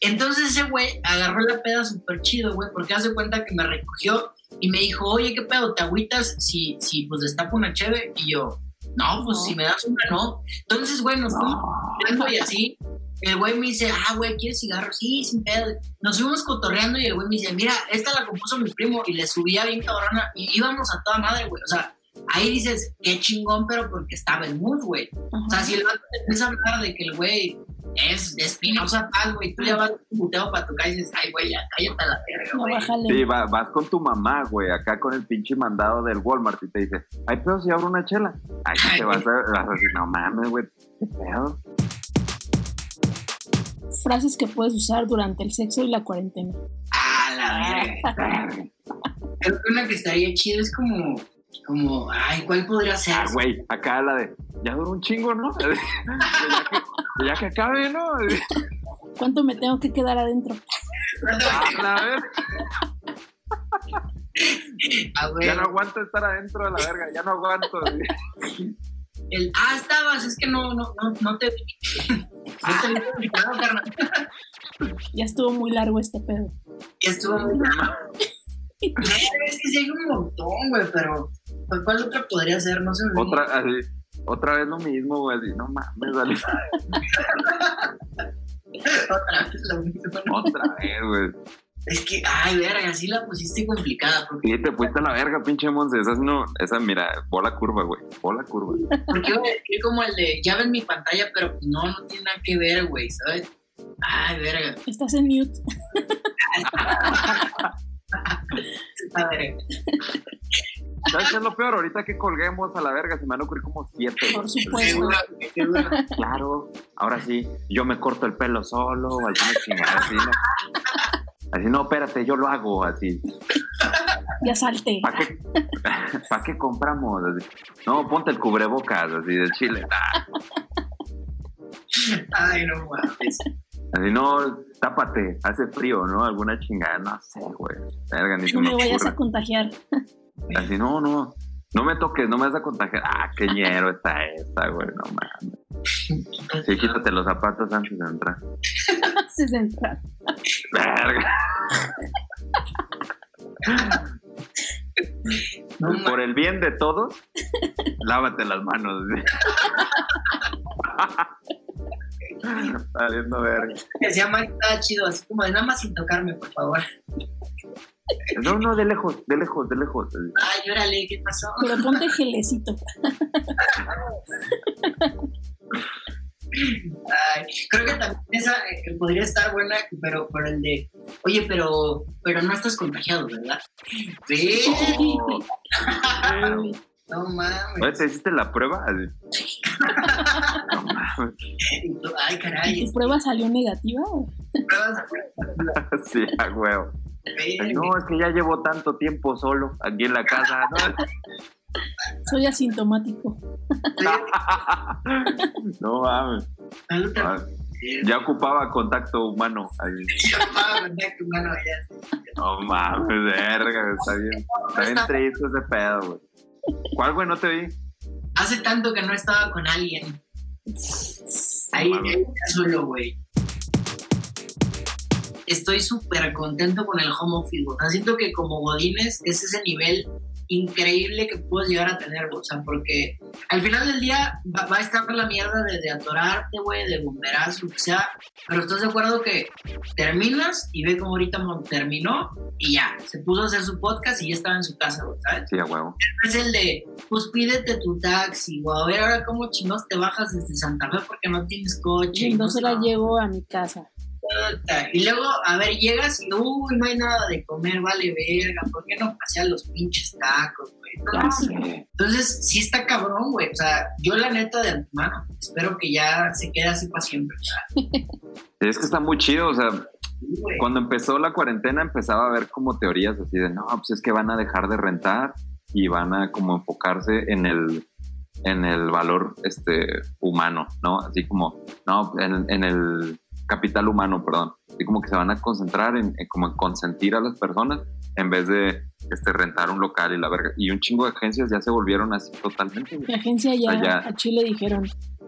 Entonces ese güey agarró la peda súper chido, güey, porque hace cuenta que me recogió y me dijo, oye, ¿qué pedo? ¿Te agüitas si, si pues destapo una cheve? Y yo, no, pues No. si me das una, no. Entonces, güey, nos fuimos y así. El güey me dice, ah, güey, ¿quieres cigarro? Sí, sin pedo. Nos fuimos cotorreando y el güey me dice, mira, esta la compuso mi primo y le subía bien cabrona y íbamos a toda madre, güey. O sea, ahí dices, qué chingón, pero porque estaba el mood, güey. O sea, si el vato te empieza a hablar de que el güey es Espinosa Paz, güey, tú ya vas puteo para tu casa y dices, ay, güey, ya cállate a la verga, No, güey. bájale. Sí, va- vas con tu mamá, güey, acá con el pinche mandado del Walmart y te dice, ay, pero si abro una chela. Ay, Ay, te vas a, vas a decir, no mames, güey, qué pedo. Frases que puedes usar durante el sexo y la cuarentena. Ah, la verga. Creo que una que estaría chida es como, como, ay, ¿cuál podría ser? Ah, güey, acá la de, ya duró un chingo, ¿no? ya, que, ya que acabe, ¿no? ¿Cuánto me tengo que quedar adentro? Ah, a ver, Ah, güey. ya no aguanto estar adentro de la verga, ya no aguanto. El, ah, estabas, es que no, no, no, no te. No carnal. Ya estuvo muy largo este pedo. Y estuvo muy Es que sí hay un montón, güey, pero ¿cuál- ¿cuál otra podría ser? No sé. Otra, así, otra vez lo mismo, güey, así, no mames, dale. Otra vez lo mismo. Otra vez, güey. Es que, ay, verga, así la pusiste complicada. Porque, Sí, te fuiste a la verga, pinche Monse. Esa es no, esa, mira, bola curva, güey. Bola curva. porque iba a decir como el de, ya ves mi pantalla, pero no, no tiene nada que ver, güey, ¿sabes? Ay, verga. Estás en mute. A ver, ¿Sabes qué es lo peor? Ahorita que colguemos a la verga, se me van a ocurrir como siete. Por supuesto. Claro, ahora sí, yo me corto el pelo solo, alguna chingada así, ¿no? Así, no, espérate, yo lo hago, así. Ya salté. ¿Para qué, ¿pa' qué compramos? Así, No, ponte el cubrebocas, así, de chile. Ay, no mames. Así, no, tápate, hace frío, ¿no? Alguna chingada, no sé, güey. Verga, ni No me me vayas ocurre. a contagiar. Así, no, no, no me toques, no me vas a contagiar. Ah, qué ñero está esta, güey, no mames. Sí, quítate los zapatos antes de entrar. Antes de entrar. Verga. No. Por el bien de todos, lávate las manos. Saliendo verga. Que se llama está chido, así como de nada más sin tocarme, por favor. No, no, de lejos, de lejos, de lejos. Ay, órale, ¿qué pasó? Pero ponte gelecito. Ay, creo que también esa eh, podría estar buena, pero por el de, oye, pero, pero no estás contagiado, ¿verdad? Sí, Oh, no Oye, mames. ¿te hiciste la prueba? No mames. Y Ay, ¿y caray, ¿Tu prueba salió negativa? Sí, a huevo. Ay, No, es que ya llevo tanto tiempo solo aquí en la casa. ¿no? Soy asintomático. No mames. Ah, Ya ocupaba contacto humano. ahí. Yo pago contacto humano ya. No mames, verga, está bien. Está bien triste ese pedo, güey. ¿Cuál, güey? No te vi. Hace tanto que no estaba con alguien. Ahí, ahí solo, güey. Estoy súper contento con el home office. O sea, siento que como Godines es ese nivel increíble que puedes llegar a tener, güey. O sea, porque al final del día va, va a estar la mierda de, de atorarte, güey, de bomberazo, lo que sea. Pero estás de acuerdo que terminas y ve como ahorita Mon terminó y ya, se puso a hacer su podcast y ya estaba en su casa, güey, ¿sabes? Sí, a huevo. es el de, pues pídete tu taxi, o a ver ahora cómo chinos te bajas desde Santa Fe porque no tienes coche. Y y no entonces la llego a mi casa. Y luego, a ver, llegas y, uy, no hay nada de comer, vale verga, ¿por qué no paseas los pinches tacos, güey? Sé. Entonces, sí está cabrón, güey. O sea, yo la neta de antemano, espero que ya se quede así para siempre. Es que está muy chido, o sea, sí, cuando empezó la cuarentena empezaba a ver como teorías así de, no, pues es que van a dejar de rentar y van a como enfocarse en el, en el valor este, humano, ¿no? Así como, no, en, en el capital humano, perdón. Así como que se van a concentrar en, en como en consentir a las personas en vez de este, rentar un local y la verga. Y un chingo de agencias ya se volvieron así totalmente. Mi agencia ya Allá. a Chile dijeron,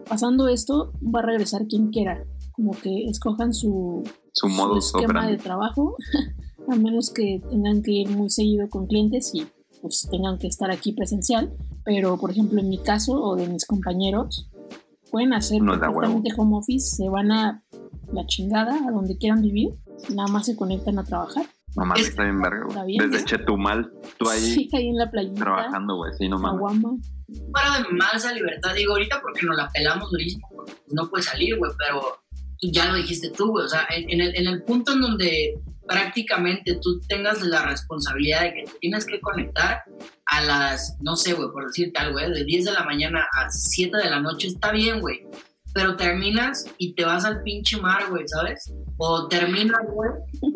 pasando esto, va a regresar quien quiera. Como que escojan su, Su su modo esquema de trabajo, a menos que tengan que ir muy seguido con clientes y pues tengan que estar aquí presencial. Pero, por ejemplo, en mi caso o de mis compañeros, pueden hacer No perfectamente home office, se van a la chingada, a donde quieran vivir, nada más se conectan a trabajar. No mames, está bien verga, Está güey. Desde ¿no? Chetumal, tú ahí Sí, ahí en la playita, trabajando, güey. Sí, no mames. Fuera de más esa libertad, digo, ahorita porque nos la pelamos durísimo, pues, no puede salir, güey, pero ya lo dijiste tú, güey, o sea, en, en el, en el punto en donde prácticamente tú tengas la responsabilidad de que te tienes que conectar a las, no sé, güey, por decirte algo, güey, de 10 de la mañana a 7 de la noche, está bien, güey, pero terminas y te vas al pinche mar, güey, ¿sabes? O terminas, güey,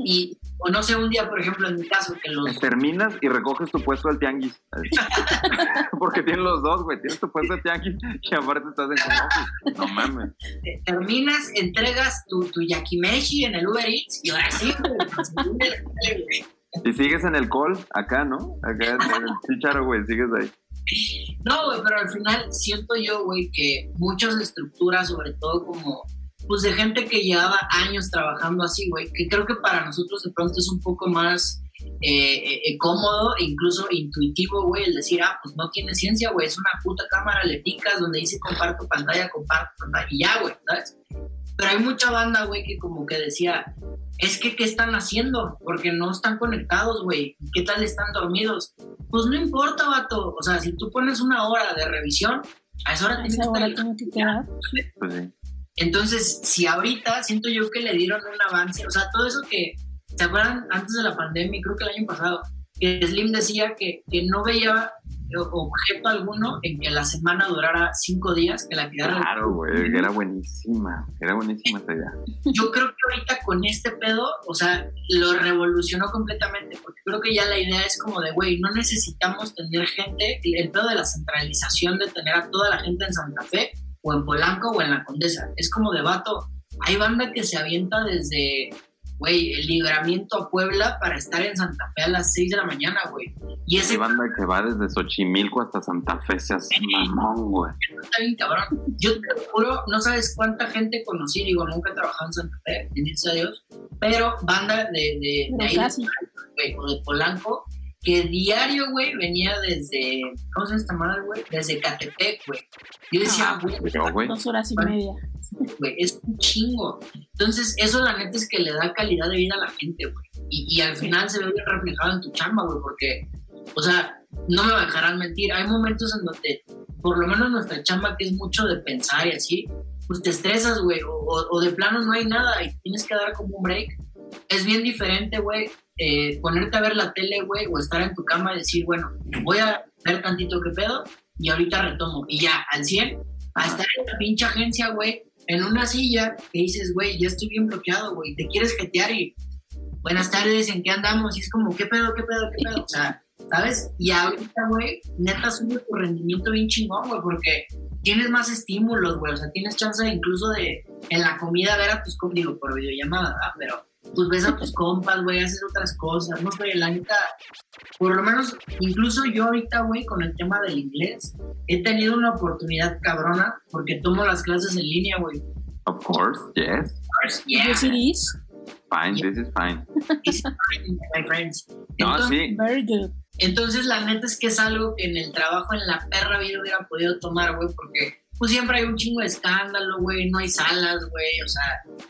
y, o no sé, un día, por ejemplo, en mi caso, que los... Terminas y recoges tu puesto del tianguis. Porque tienes los dos, güey. Tienes tu puesto del tianguis y aparte estás en. No mames. te- terminas, entregas tu, tu yakimeshi en el Uber Eats y ahora sí, güey. Y sigues en el call, acá, ¿no? Acá en el chicharo, güey. Sigues ahí. No, güey, pero al final siento yo, güey, que muchas estructuras, sobre todo como, pues de gente que llevaba años trabajando así, güey, que creo que para nosotros de pronto es un poco más eh, eh, eh, cómodo e incluso intuitivo, güey, el decir, ah, pues no tiene ciencia, güey, es una puta cámara, le picas donde dice comparto pantalla, comparto pantalla, y ya, güey, ¿sabes? Pero hay mucha banda, güey, que como que decía, es que, ¿qué están haciendo? Porque no están conectados, güey. ¿Qué tal están dormidos? Pues no importa, vato. O sea, si tú pones una hora de revisión, a esa hora tienes que estar que. Pues sí. entonces, si ahorita siento yo que le dieron un avance, o sea, todo eso que, ¿Se acuerdan antes de la pandemia, creo que el año pasado, que Slim decía que, que no veía objeto alguno en que la semana durara cinco días, que la actividad... Claro, güey, era buenísima, era buenísima esa idea. Yo creo que ahorita con este pedo, o sea, lo revolucionó completamente, porque creo que ya la idea es como de, güey, no necesitamos tener gente, el pedo de la centralización de tener a toda la gente en Santa Fe, o en Polanco, o en la Condesa, es como de vato, hay banda que se avienta desde güey, el libramiento a Puebla para estar en Santa Fe a las 6 de la mañana, güey. Y ese... banda que va desde Xochimilco hasta Santa Fe se hace mamón, güey. Está bien, cabrón. Yo te juro, no sabes cuánta gente conocí, digo, nunca he trabajado en Santa Fe, bendito a Dios, pero banda de, de, de ahí, güey, o de Polanco, que diario, güey, venía desde, ¿cómo se llama esta madre, güey? Desde Catepec, güey. Yo decía, ah, güey, dos horas y media. Güey, es un chingo. Entonces, eso la neta es que le da calidad de vida a la gente, güey. Y, y al final se ve reflejado en tu chamba, güey, porque, o sea, no me dejarán mentir. Hay momentos en donde, por lo menos nuestra chamba, que es mucho de pensar y así, pues te estresas, güey, o, o de plano no hay nada y tienes que dar como un break. Es bien diferente, güey, eh, ponerte a ver la tele, güey, o estar en tu cama y decir, bueno, voy a ver tantito qué pedo y ahorita retomo. Y ya, al 100, a estar en la pinche agencia, güey, en una silla que dices, güey, ya estoy bien bloqueado, güey, te quieres jetear y buenas tardes, ¿en qué andamos? Y es como, ¿qué pedo, qué pedo, qué pedo? O sea, ¿sabes? Y ahorita, güey, neta sube tu rendimiento bien chingón, güey, porque tienes más estímulos, güey, o sea, tienes chance incluso de en la comida ver a tus, digo, por videollamada, pero pues ves a tus compas, güey, haces otras cosas, no sé, la neta, por lo menos, incluso yo ahorita, güey, con el tema del inglés, he tenido una oportunidad cabrona porque tomo las clases en línea, güey. Of course, yes. Of course, yeah. Yes, it is. Fine, this is fine. It's fine, my friends. no, sí. Very good. Entonces, la neta es que es algo que en el trabajo en la perra vida hubiera podido tomar, güey, porque pues siempre hay un chingo de escándalo, güey, no hay salas, güey, o sea,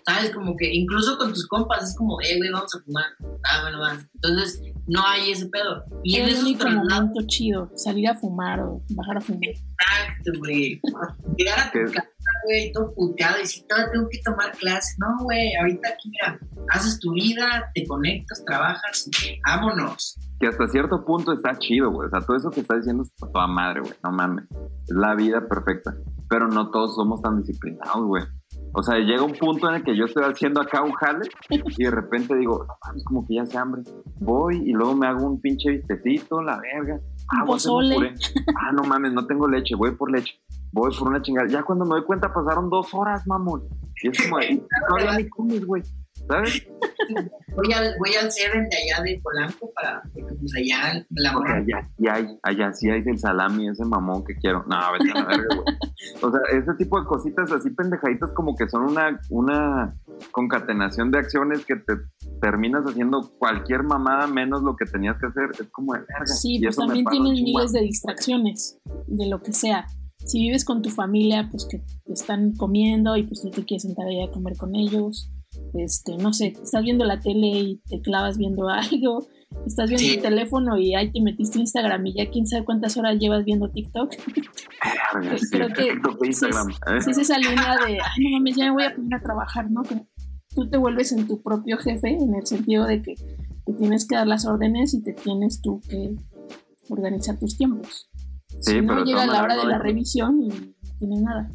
sabes, como que incluso con tus compas es como, eh, güey, vamos a fumar, ah, bueno. Entonces, no hay ese pedo. Y es un momento chido, salir a fumar o bajar a fumar. Exacto, güey. Llegar a tu casa, güey, todo puteado y decir, todavía tengo que tomar clase. No, güey, ahorita aquí, mira, haces tu vida, te conectas, trabajas, vámonos que hasta cierto punto está chido, güey. O sea, todo eso que está diciendo es toda madre, güey. No mames. Es la vida perfecta. Pero no todos somos tan disciplinados, güey. O sea, llega un punto en el que yo estoy haciendo acá un jale y de repente digo, mames, como que ya se hambre. Voy y luego me hago un pinche vistecito, la verga. Ah, pozole. Ah, no mames, no tengo leche, voy por leche. Voy por una chingada. Ya cuando me doy cuenta pasaron dos horas, mamón. Y es como, todavía ni comes, güey. ¿Sabes? voy al, voy al Seven de allá de Polanco para, pues allá la okay, allá, sí hay, allá sí hay el salami, ese mamón que quiero. No, vete a la verga, güey. O sea, ese tipo de cositas así pendejaditas como que son una, una concatenación de acciones que te terminas haciendo cualquier mamada menos lo que tenías que hacer. Es como de verga. Sí, pues también tienes miles de distracciones de lo que sea si vives con tu familia, pues que te están comiendo y pues tú te quieres sentar ahí a comer con ellos este, no sé, estás viendo la tele y te clavas viendo algo, estás viendo el teléfono y ahí te metiste Instagram y ya quién sabe cuántas horas llevas viendo TikTok. Creo que es, es, esa línea de, ay, no mames, ya me voy a poner a trabajar, ¿no? tú te vuelves en tu propio jefe en el sentido de que te tienes que dar las órdenes y te tienes tú que organizar tus tiempos. si no llega la hora de la revisión y no tienes nada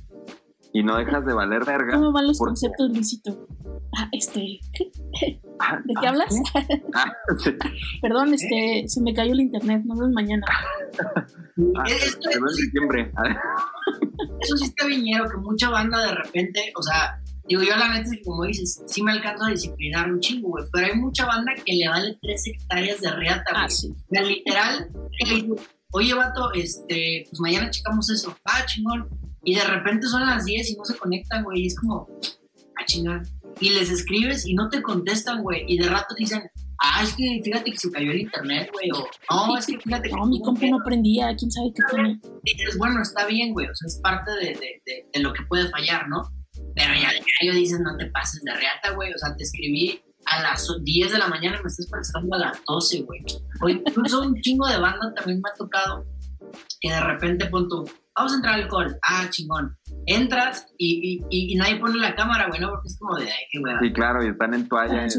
y no dejas de valer verga. ¿Cómo van los conceptos, Luisito? Ah, este. Ah, ¿De qué hablas? Ah, Perdón, este, se me cayó el internet, nos vemos mañana. Ah, Esto, en diciembre. Eso sí está viñero, que mucha banda de repente, o sea, digo yo la neta, como dices, sí me alcanzo a disciplinar un chingo, güey, pero hay mucha banda que le vale tres hectáreas de reata, güey. Ah, sí. literal, oye, vato, este, pues mañana checamos eso. Ah, chingón y de repente son las 10 y no se conectan, güey. Y es como, a chingar. Y les escribes y no te contestan, güey. Y de rato dicen, ah, es que fíjate que se cayó el internet, güey. O, no, es que fíjate que. No, mi compu no prendía, quién sabe qué tiene. Y bueno, está bien, güey. O sea, es parte de, de, de, lo que puede fallar, ¿no? Pero ya, ya dices, no te pases de reata, güey. O sea, te escribí a las 10 de la mañana, me estás prestando a las 12, güey. O incluso un chingo de banda también me ha tocado que de repente, pon tu vamos a entrar al call. Ah, chingón. Entras y, y, y, nadie pone la cámara, güey, ¿no? Porque es como de, ay, qué hueva. Sí, claro, y están en toalla, En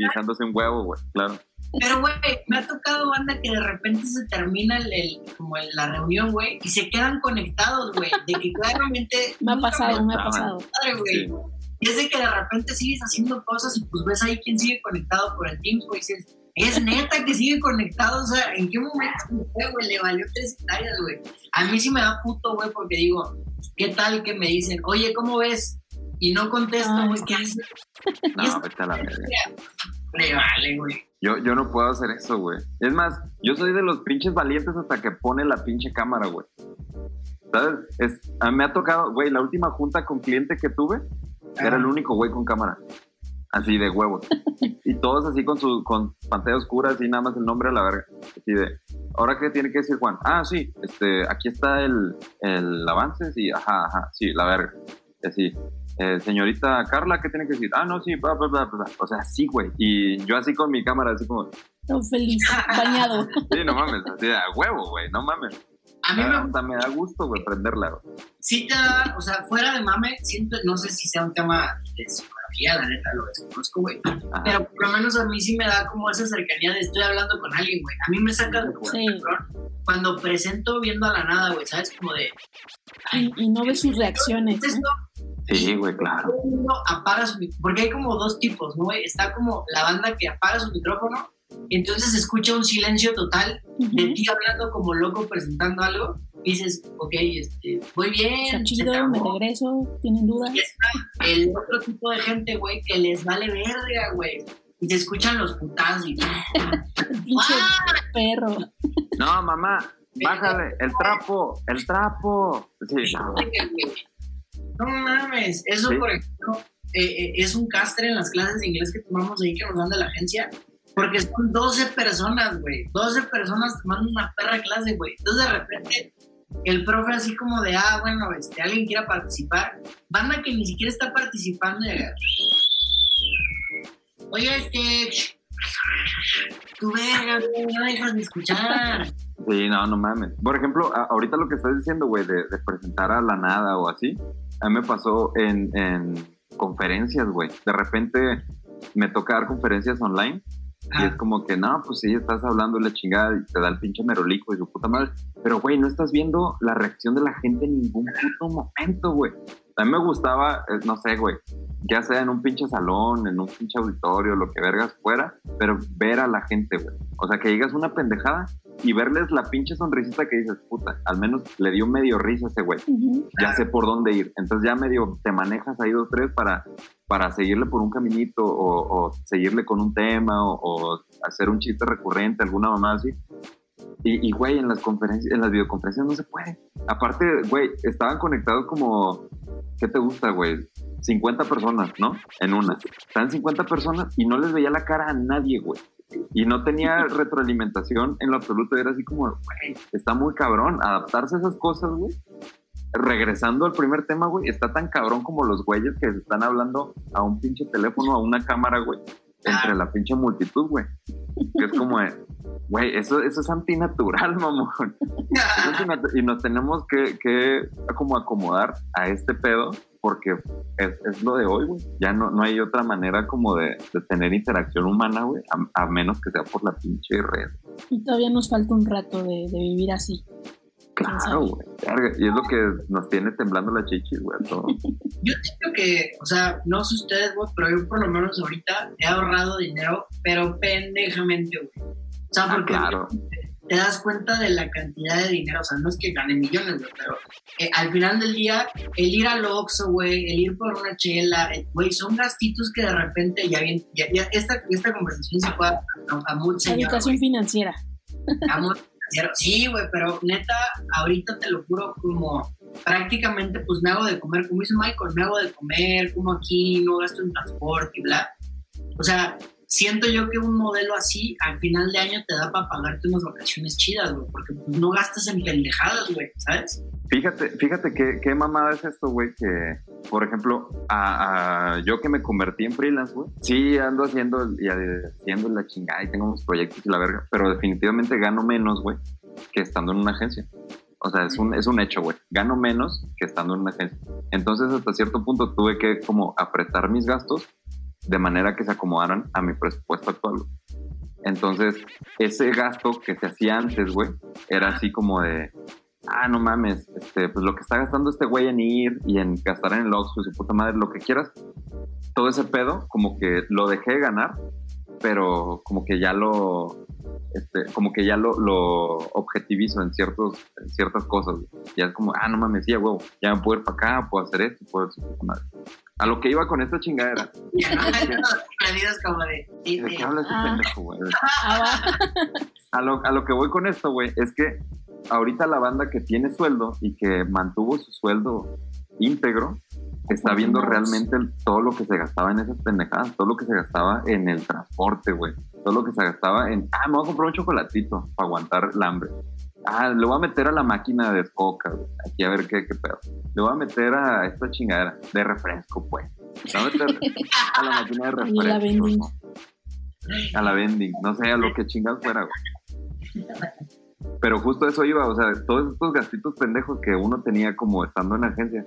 y echándose un huevo, güey, claro. Pero, güey, me ha tocado banda que de repente se termina el, el- como el- la reunión, güey, y se quedan conectados, güey, de que claramente... Me ha pasado, me ha pasado. madre. Sí. Y es de que de repente sigues haciendo cosas y pues ves ahí quién sigue conectado por el Teams, güey, y dices, es neta que sigue conectado, o sea, ¿en qué momento güey? Le valió tres hectáreas, güey. A mí sí me da puto, güey, porque digo, ¿qué tal que me dicen, oye, ¿cómo ves? Y no contesto, güey. ¿qué haces? No, vete a la verga. Le vale, güey. Yo, yo no puedo hacer eso, güey. Es más, yo soy de los pinches valientes hasta que pone la pinche cámara, güey. ¿Sabes? Es, a mí me ha tocado, güey, la última junta con cliente que tuve, era el único güey con cámara. Así de huevos. Y, todos así con su con pantalla oscura, así nada más el nombre a la verga. Así de, ¿ahora qué tiene que decir Juan? Ah, sí, este, aquí está el, el avance, sí, ajá, ajá, sí, la verga. Así, eh, señorita Carla, ¿qué tiene que decir? Ah, no, sí, bla, bla, bla, bla. O sea, sí, güey. Y yo así con mi cámara, así como, Todo feliz, bañado. sí, no mames, así de a huevo, güey, no mames. A mí me me da gusto, güey, prenderla, güey. sí te da, o sea, fuera de mame, siento, no sé si sea un tema psicología, la neta, lo desconozco, güey. Pero por lo menos a mí sí me da como esa cercanía de estoy hablando con alguien, güey. A mí me saca de Sí. cuando presento viendo a la nada, güey, ¿sabes? Como de, Y, y no ves sus reacciones. ¿es ¿no? esto? Sí, güey, claro. Apaga su. Porque hay como dos tipos, ¿no, güey? Está como la banda que apaga su micrófono, entonces se escucha un silencio total de ti hablando como loco presentando algo. Y dices, ok, este, muy bien. Chido, me regreso. ¿Tienen dudas? Y está el otro tipo de gente, güey, que les vale verga, güey. Y se escuchan los putazos y... ¡Ah! perro. No, mamá, bájale, el trapo, el trapo. Sí, no. No mames, eso Sí. por ejemplo eh, eh, es un castre en las clases de inglés que tomamos ahí que nos dan de la agencia, porque son 12 personas, güey, 12 personas tomando una perra clase, güey. Entonces de repente el profe así como de, ah, bueno, este, alguien quiera participar, banda que ni siquiera está participando y Oye, este, tu verga, no dejas de escuchar. Sí, no, no mames. Por ejemplo, ahorita lo que estás diciendo, güey, de, de presentar a la nada o así, a mí me pasó en, en conferencias, güey. De repente me toca dar conferencias online y es como que, no, pues sí, estás hablando de la chingada y te da el pinche merolico y su puta madre. Pero, güey, no estás viendo la reacción de la gente en ningún puto momento, güey. A mí me gustaba, eh, no sé, güey, ya sea en un pinche salón, en un pinche auditorio, lo que vergas fuera, pero ver a la gente, güey. O sea, que digas una pendejada y verles la pinche sonrisita que dices, puta, al menos le dio medio risa a ese güey. Ujú. Ya sé por dónde ir. Entonces ya medio te manejas ahí dos, tres para, para seguirle por un caminito o, o seguirle con un tema o, o hacer un chiste recurrente, alguna mamá así. Y, y, güey, en las conferencias, en las videoconferencias no se puede. Aparte, güey, estaban conectados como, ¿qué te gusta, güey? 50 personas, ¿no? En una. Estaban 50 personas y no les veía la cara a nadie, güey. Y no tenía retroalimentación en lo absoluto. Era así como, güey, está muy cabrón. Adaptarse a esas cosas, güey. Regresando al primer tema, güey, está tan cabrón como los güeyes que se están hablando a un pinche teléfono, a una cámara, güey, entre la pinche multitud, güey. Es como, güey, eso, eso es antinatural, mamón. Eso es antinatu- y nos tenemos que, que como acomodar a este pedo porque es, es lo de hoy, güey. Ya no, no hay otra manera como de, de tener interacción humana, güey, a, a menos que sea por la pinche red. Y todavía nos falta un rato de, de vivir así. Claro, güey. Y es lo que nos tiene temblando la chichis, güey. Yo siento que, o sea, no sé ustedes, güey, pero yo por lo menos ahorita he ahorrado dinero, pero pendejamente, güey. O sea, Ah, porque claro. te das cuenta de la cantidad de dinero, o sea, no es que gane millones, güey, pero eh, al final del día, el ir al Oxxo, güey, el ir por una chela, eh, güey, son gastitos que de repente ya bien, ya, ya esta, esta conversación se fue a, a, a señor, Educación financiera. a muy financiero. Sí, güey, pero neta, ahorita te lo juro, como prácticamente, pues me hago de comer, como dice Michael, me hago de comer, como aquí, no gasto en transporte y bla. O sea, siento yo que un modelo así al final de año te da para pagarte unas vacaciones chidas, güey, porque no gastas en pendejadas, güey, ¿sabes? Fíjate, fíjate qué, qué mamada es esto, güey, que, por ejemplo, a, a- yo que me convertí en freelance, güey, sí ando haciendo, y haciendo la chingada y tengo unos proyectos y la verga, pero definitivamente gano menos, güey, que estando en una agencia. O sea, es un, es un hecho, güey. Gano menos que estando en una agencia. Entonces, hasta cierto punto tuve que como apretar mis gastos de manera que se acomodaran a mi presupuesto actual. Entonces, ese gasto que se hacía antes, güey, era así como de, ah, no mames, este, pues lo que está gastando este güey en ir y en gastar en el Oxxo y su puta madre, lo que quieras, todo ese pedo, como que lo dejé de ganar, pero como que ya lo, este, como que ya lo, lo objetivizo en, ciertos, en ciertas cosas. Ya es como, ah, no mames, ya, huevo, ya me puedo ir para acá, puedo hacer esto, puedo hacer puta madre. A lo que iba con esta chingadera. Ya no, perdidos como de. sí, ¿De qué hablas ese Ah. pendejo, güey? A lo, a lo que voy con esto, güey, es que ahorita la banda que tiene sueldo y que mantuvo su sueldo íntegro está viendo realmente el- todo lo que se gastaba en esas pendejadas, todo lo que se gastaba en el transporte, güey, todo lo que se gastaba en, ah, me voy a comprar un chocolatito para aguantar el hambre. Ah, le voy a meter a la máquina de coca, güey, aquí a ver qué, qué pedo. Le voy a meter a esta chingadera de refresco, pues. Le voy a meter a la máquina de refresco. Y la vending. ¿no? A la vending, no sé, a lo que chingados fuera, güey. Pero justo eso iba, o sea, todos estos gastitos pendejos que uno tenía como estando en agencia,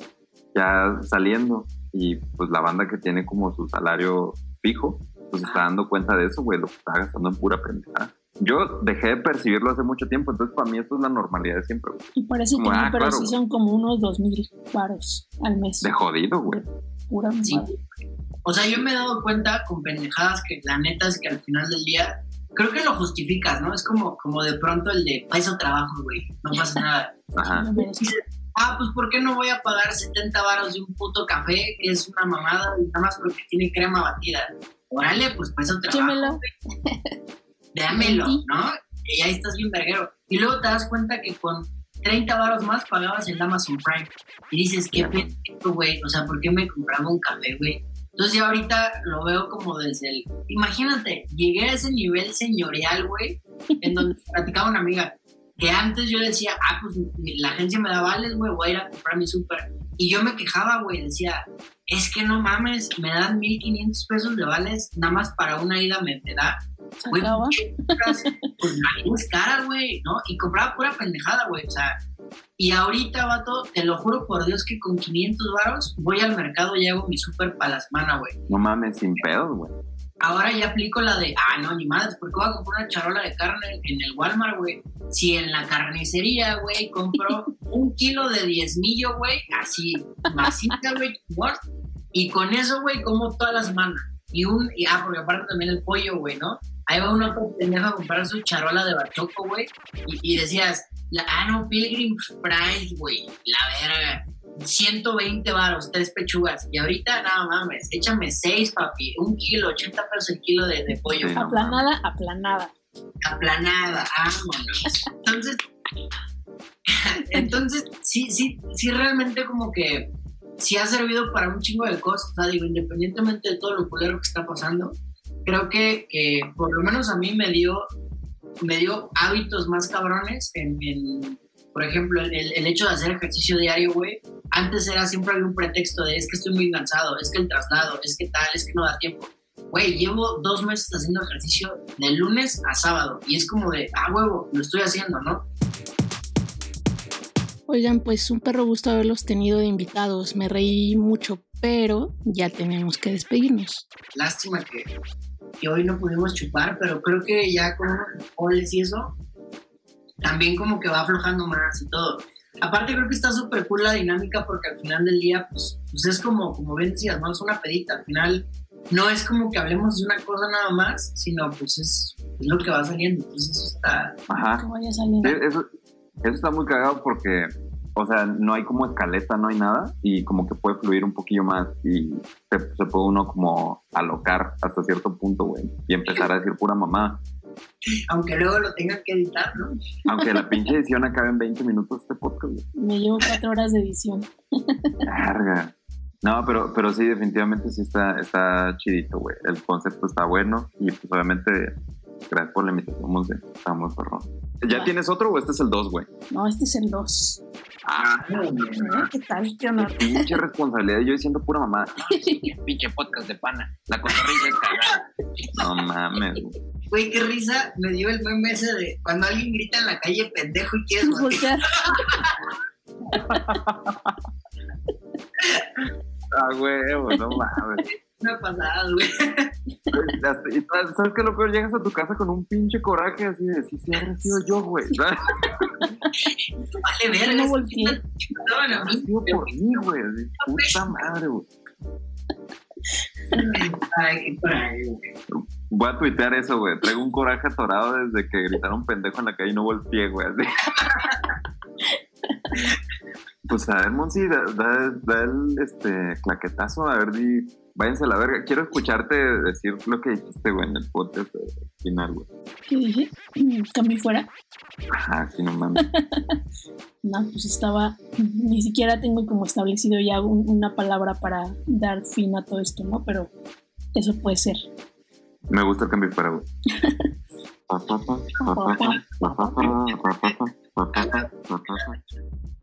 ya saliendo, y pues la banda que tiene como su salario fijo, pues está dando cuenta de eso, güey, lo que está gastando en pura pendejada. Yo dejé de percibirlo hace mucho tiempo, entonces para mí esto es la normalidad de siempre, güey. Y parece que Como, no, ah, pero claro, sí son como unos dos mil varos al mes. De jodido, güey. Pura Sí. O sea, yo me he dado cuenta con pendejadas que la neta es que al final del día, creo que lo justificas, ¿no? Es como, como de pronto el de, para eso trabajo, güey, no pasa nada. Ajá. No. Ah, pues ¿por qué no voy a pagar 70 varos de un puto café que es una mamada y nada más porque tiene crema batida? Órale, pues para eso trabajo. Güey. Dámelo. ¿no? Y ahí estás bien verguero. Y luego te das cuenta que con 30 varos más pagabas el Amazon Prime. Y dices, qué pendejo, güey. O sea, ¿por qué me compraba un café, güey? Entonces ya ahorita lo veo como desde el... Imagínate, llegué a ese nivel señorial, güey, en donde platicaba una amiga, que antes yo decía, ah, pues la agencia me da vales, güey, voy a ir a comprar mi súper. Y yo me quejaba, güey, decía, es que no mames, me dan 1500 pesos de vales, nada más para una ida me, me da. Güey, pues es cara, güey, ¿no? Y compraba pura pendejada, güey, o sea. Y ahorita, vato, te lo juro por Dios que con 500 varos voy al mercado y hago mi súper para la semana, güey. No mames, sin pedos, güey. Ahora ya aplico la de, ah, no, ni madres, ¿por qué voy a comprar una charola de carne en el Walmart, güey? Si en la carnicería, güey, compro un kilo de diezmillo, güey, así, masita, güey? Y con eso, güey, como toda la semana. Y un, y, ah, porque aparte también el pollo, güey, ¿no? Ahí va uno otro pendejo a comprar su charola de bachoco, güey, y, y decías, la, ah, no, Pilgrim Price, güey, la verga. 120 varos, tres pechugas. Y ahorita, nada mames, échame seis, papi. Un kilo, 80 pesos el kilo de, de pollo. Sí. no Aplanada, aplanada. Aplanada, vámonos. Entonces, entonces, sí, sí, sí, realmente como que sí ha servido para un chingo de cosas. Digo, independientemente de todo lo culero que está pasando, creo que, que por lo menos a mí me dio, me dio hábitos más cabrones en, en, por ejemplo, el, el hecho de hacer ejercicio diario, güey. Antes era siempre algún pretexto de es que estoy muy cansado, es que el traslado, es que tal, es que no da tiempo. Güey, llevo dos meses haciendo ejercicio de lunes a sábado y es como de, ah, huevo, lo estoy haciendo, ¿no? Oigan, pues un perro gusto haberlos tenido de invitados. Me reí mucho, pero ya tenemos que despedirnos. Lástima que, que hoy no pudimos chupar, pero creo que ya con alcoholes y eso, también como que va aflojando más y todo. Aparte creo que está súper cool la dinámica porque al final del día, pues, pues es como, como bien decías, ¿no? Es una pedita. Al final no es como que hablemos de una cosa nada más, sino pues es, es lo que va saliendo. Entonces eso está... Ajá. Que vaya saliendo. Sí, eso, eso está muy cagado porque, o sea, no hay como escaleta, no hay nada y como que puede fluir un poquillo más y se, se puede uno como alocar hasta cierto punto, güey, y empezar a decir pura mamá. Aunque luego lo tengan que editar, ¿no? Aunque la pinche edición acabe en 20 minutos este podcast, güey. Me llevo cuatro horas de edición. Larga. No, pero, pero sí, definitivamente sí está, está chidito, güey. El concepto está bueno y pues obviamente, gracias por la invitación, Monse. Estamos, perrón. ¿Ya Ya. tienes otro o este es el 2, güey? No, este es el 2. Ah, ¿Qué tal? ¿Qué honor? pinche responsabilidad. Yo diciendo pura mamá. Pinche podcast de pana. La cotorrilla es cagada. No mames, güey. Güey, qué risa me dio el meme ese de cuando alguien grita en la calle pendejo y quieres voltear. ah, güey, no mames. Una pasada, güey. ¿Sabes qué lo peor? Llegas a tu casa con un pinche coraje así de si sí, sí, sido yo, güey. vale, verga. No. No, no, sido por mí, güey. Puta madre, güey. Ay, güey. Voy a tuitear eso, güey. Traigo un coraje atorado desde que gritaron pendejo en la calle y no volteé, güey. Así. pues a ver, Monsi, da, da, da, el este, claquetazo. A ver, di, váyanse a la verga. Quiero escucharte decir lo que dijiste, güey, en el podcast final, güey. ¿Qué dije? ¿Cambié fuera? Ajá, sí, no mames. no, pues estaba. Ni siquiera tengo como establecido ya un, una palabra para dar fin a todo esto, ¿no? Pero eso puede ser. Me gusta el cambio fuera, güey.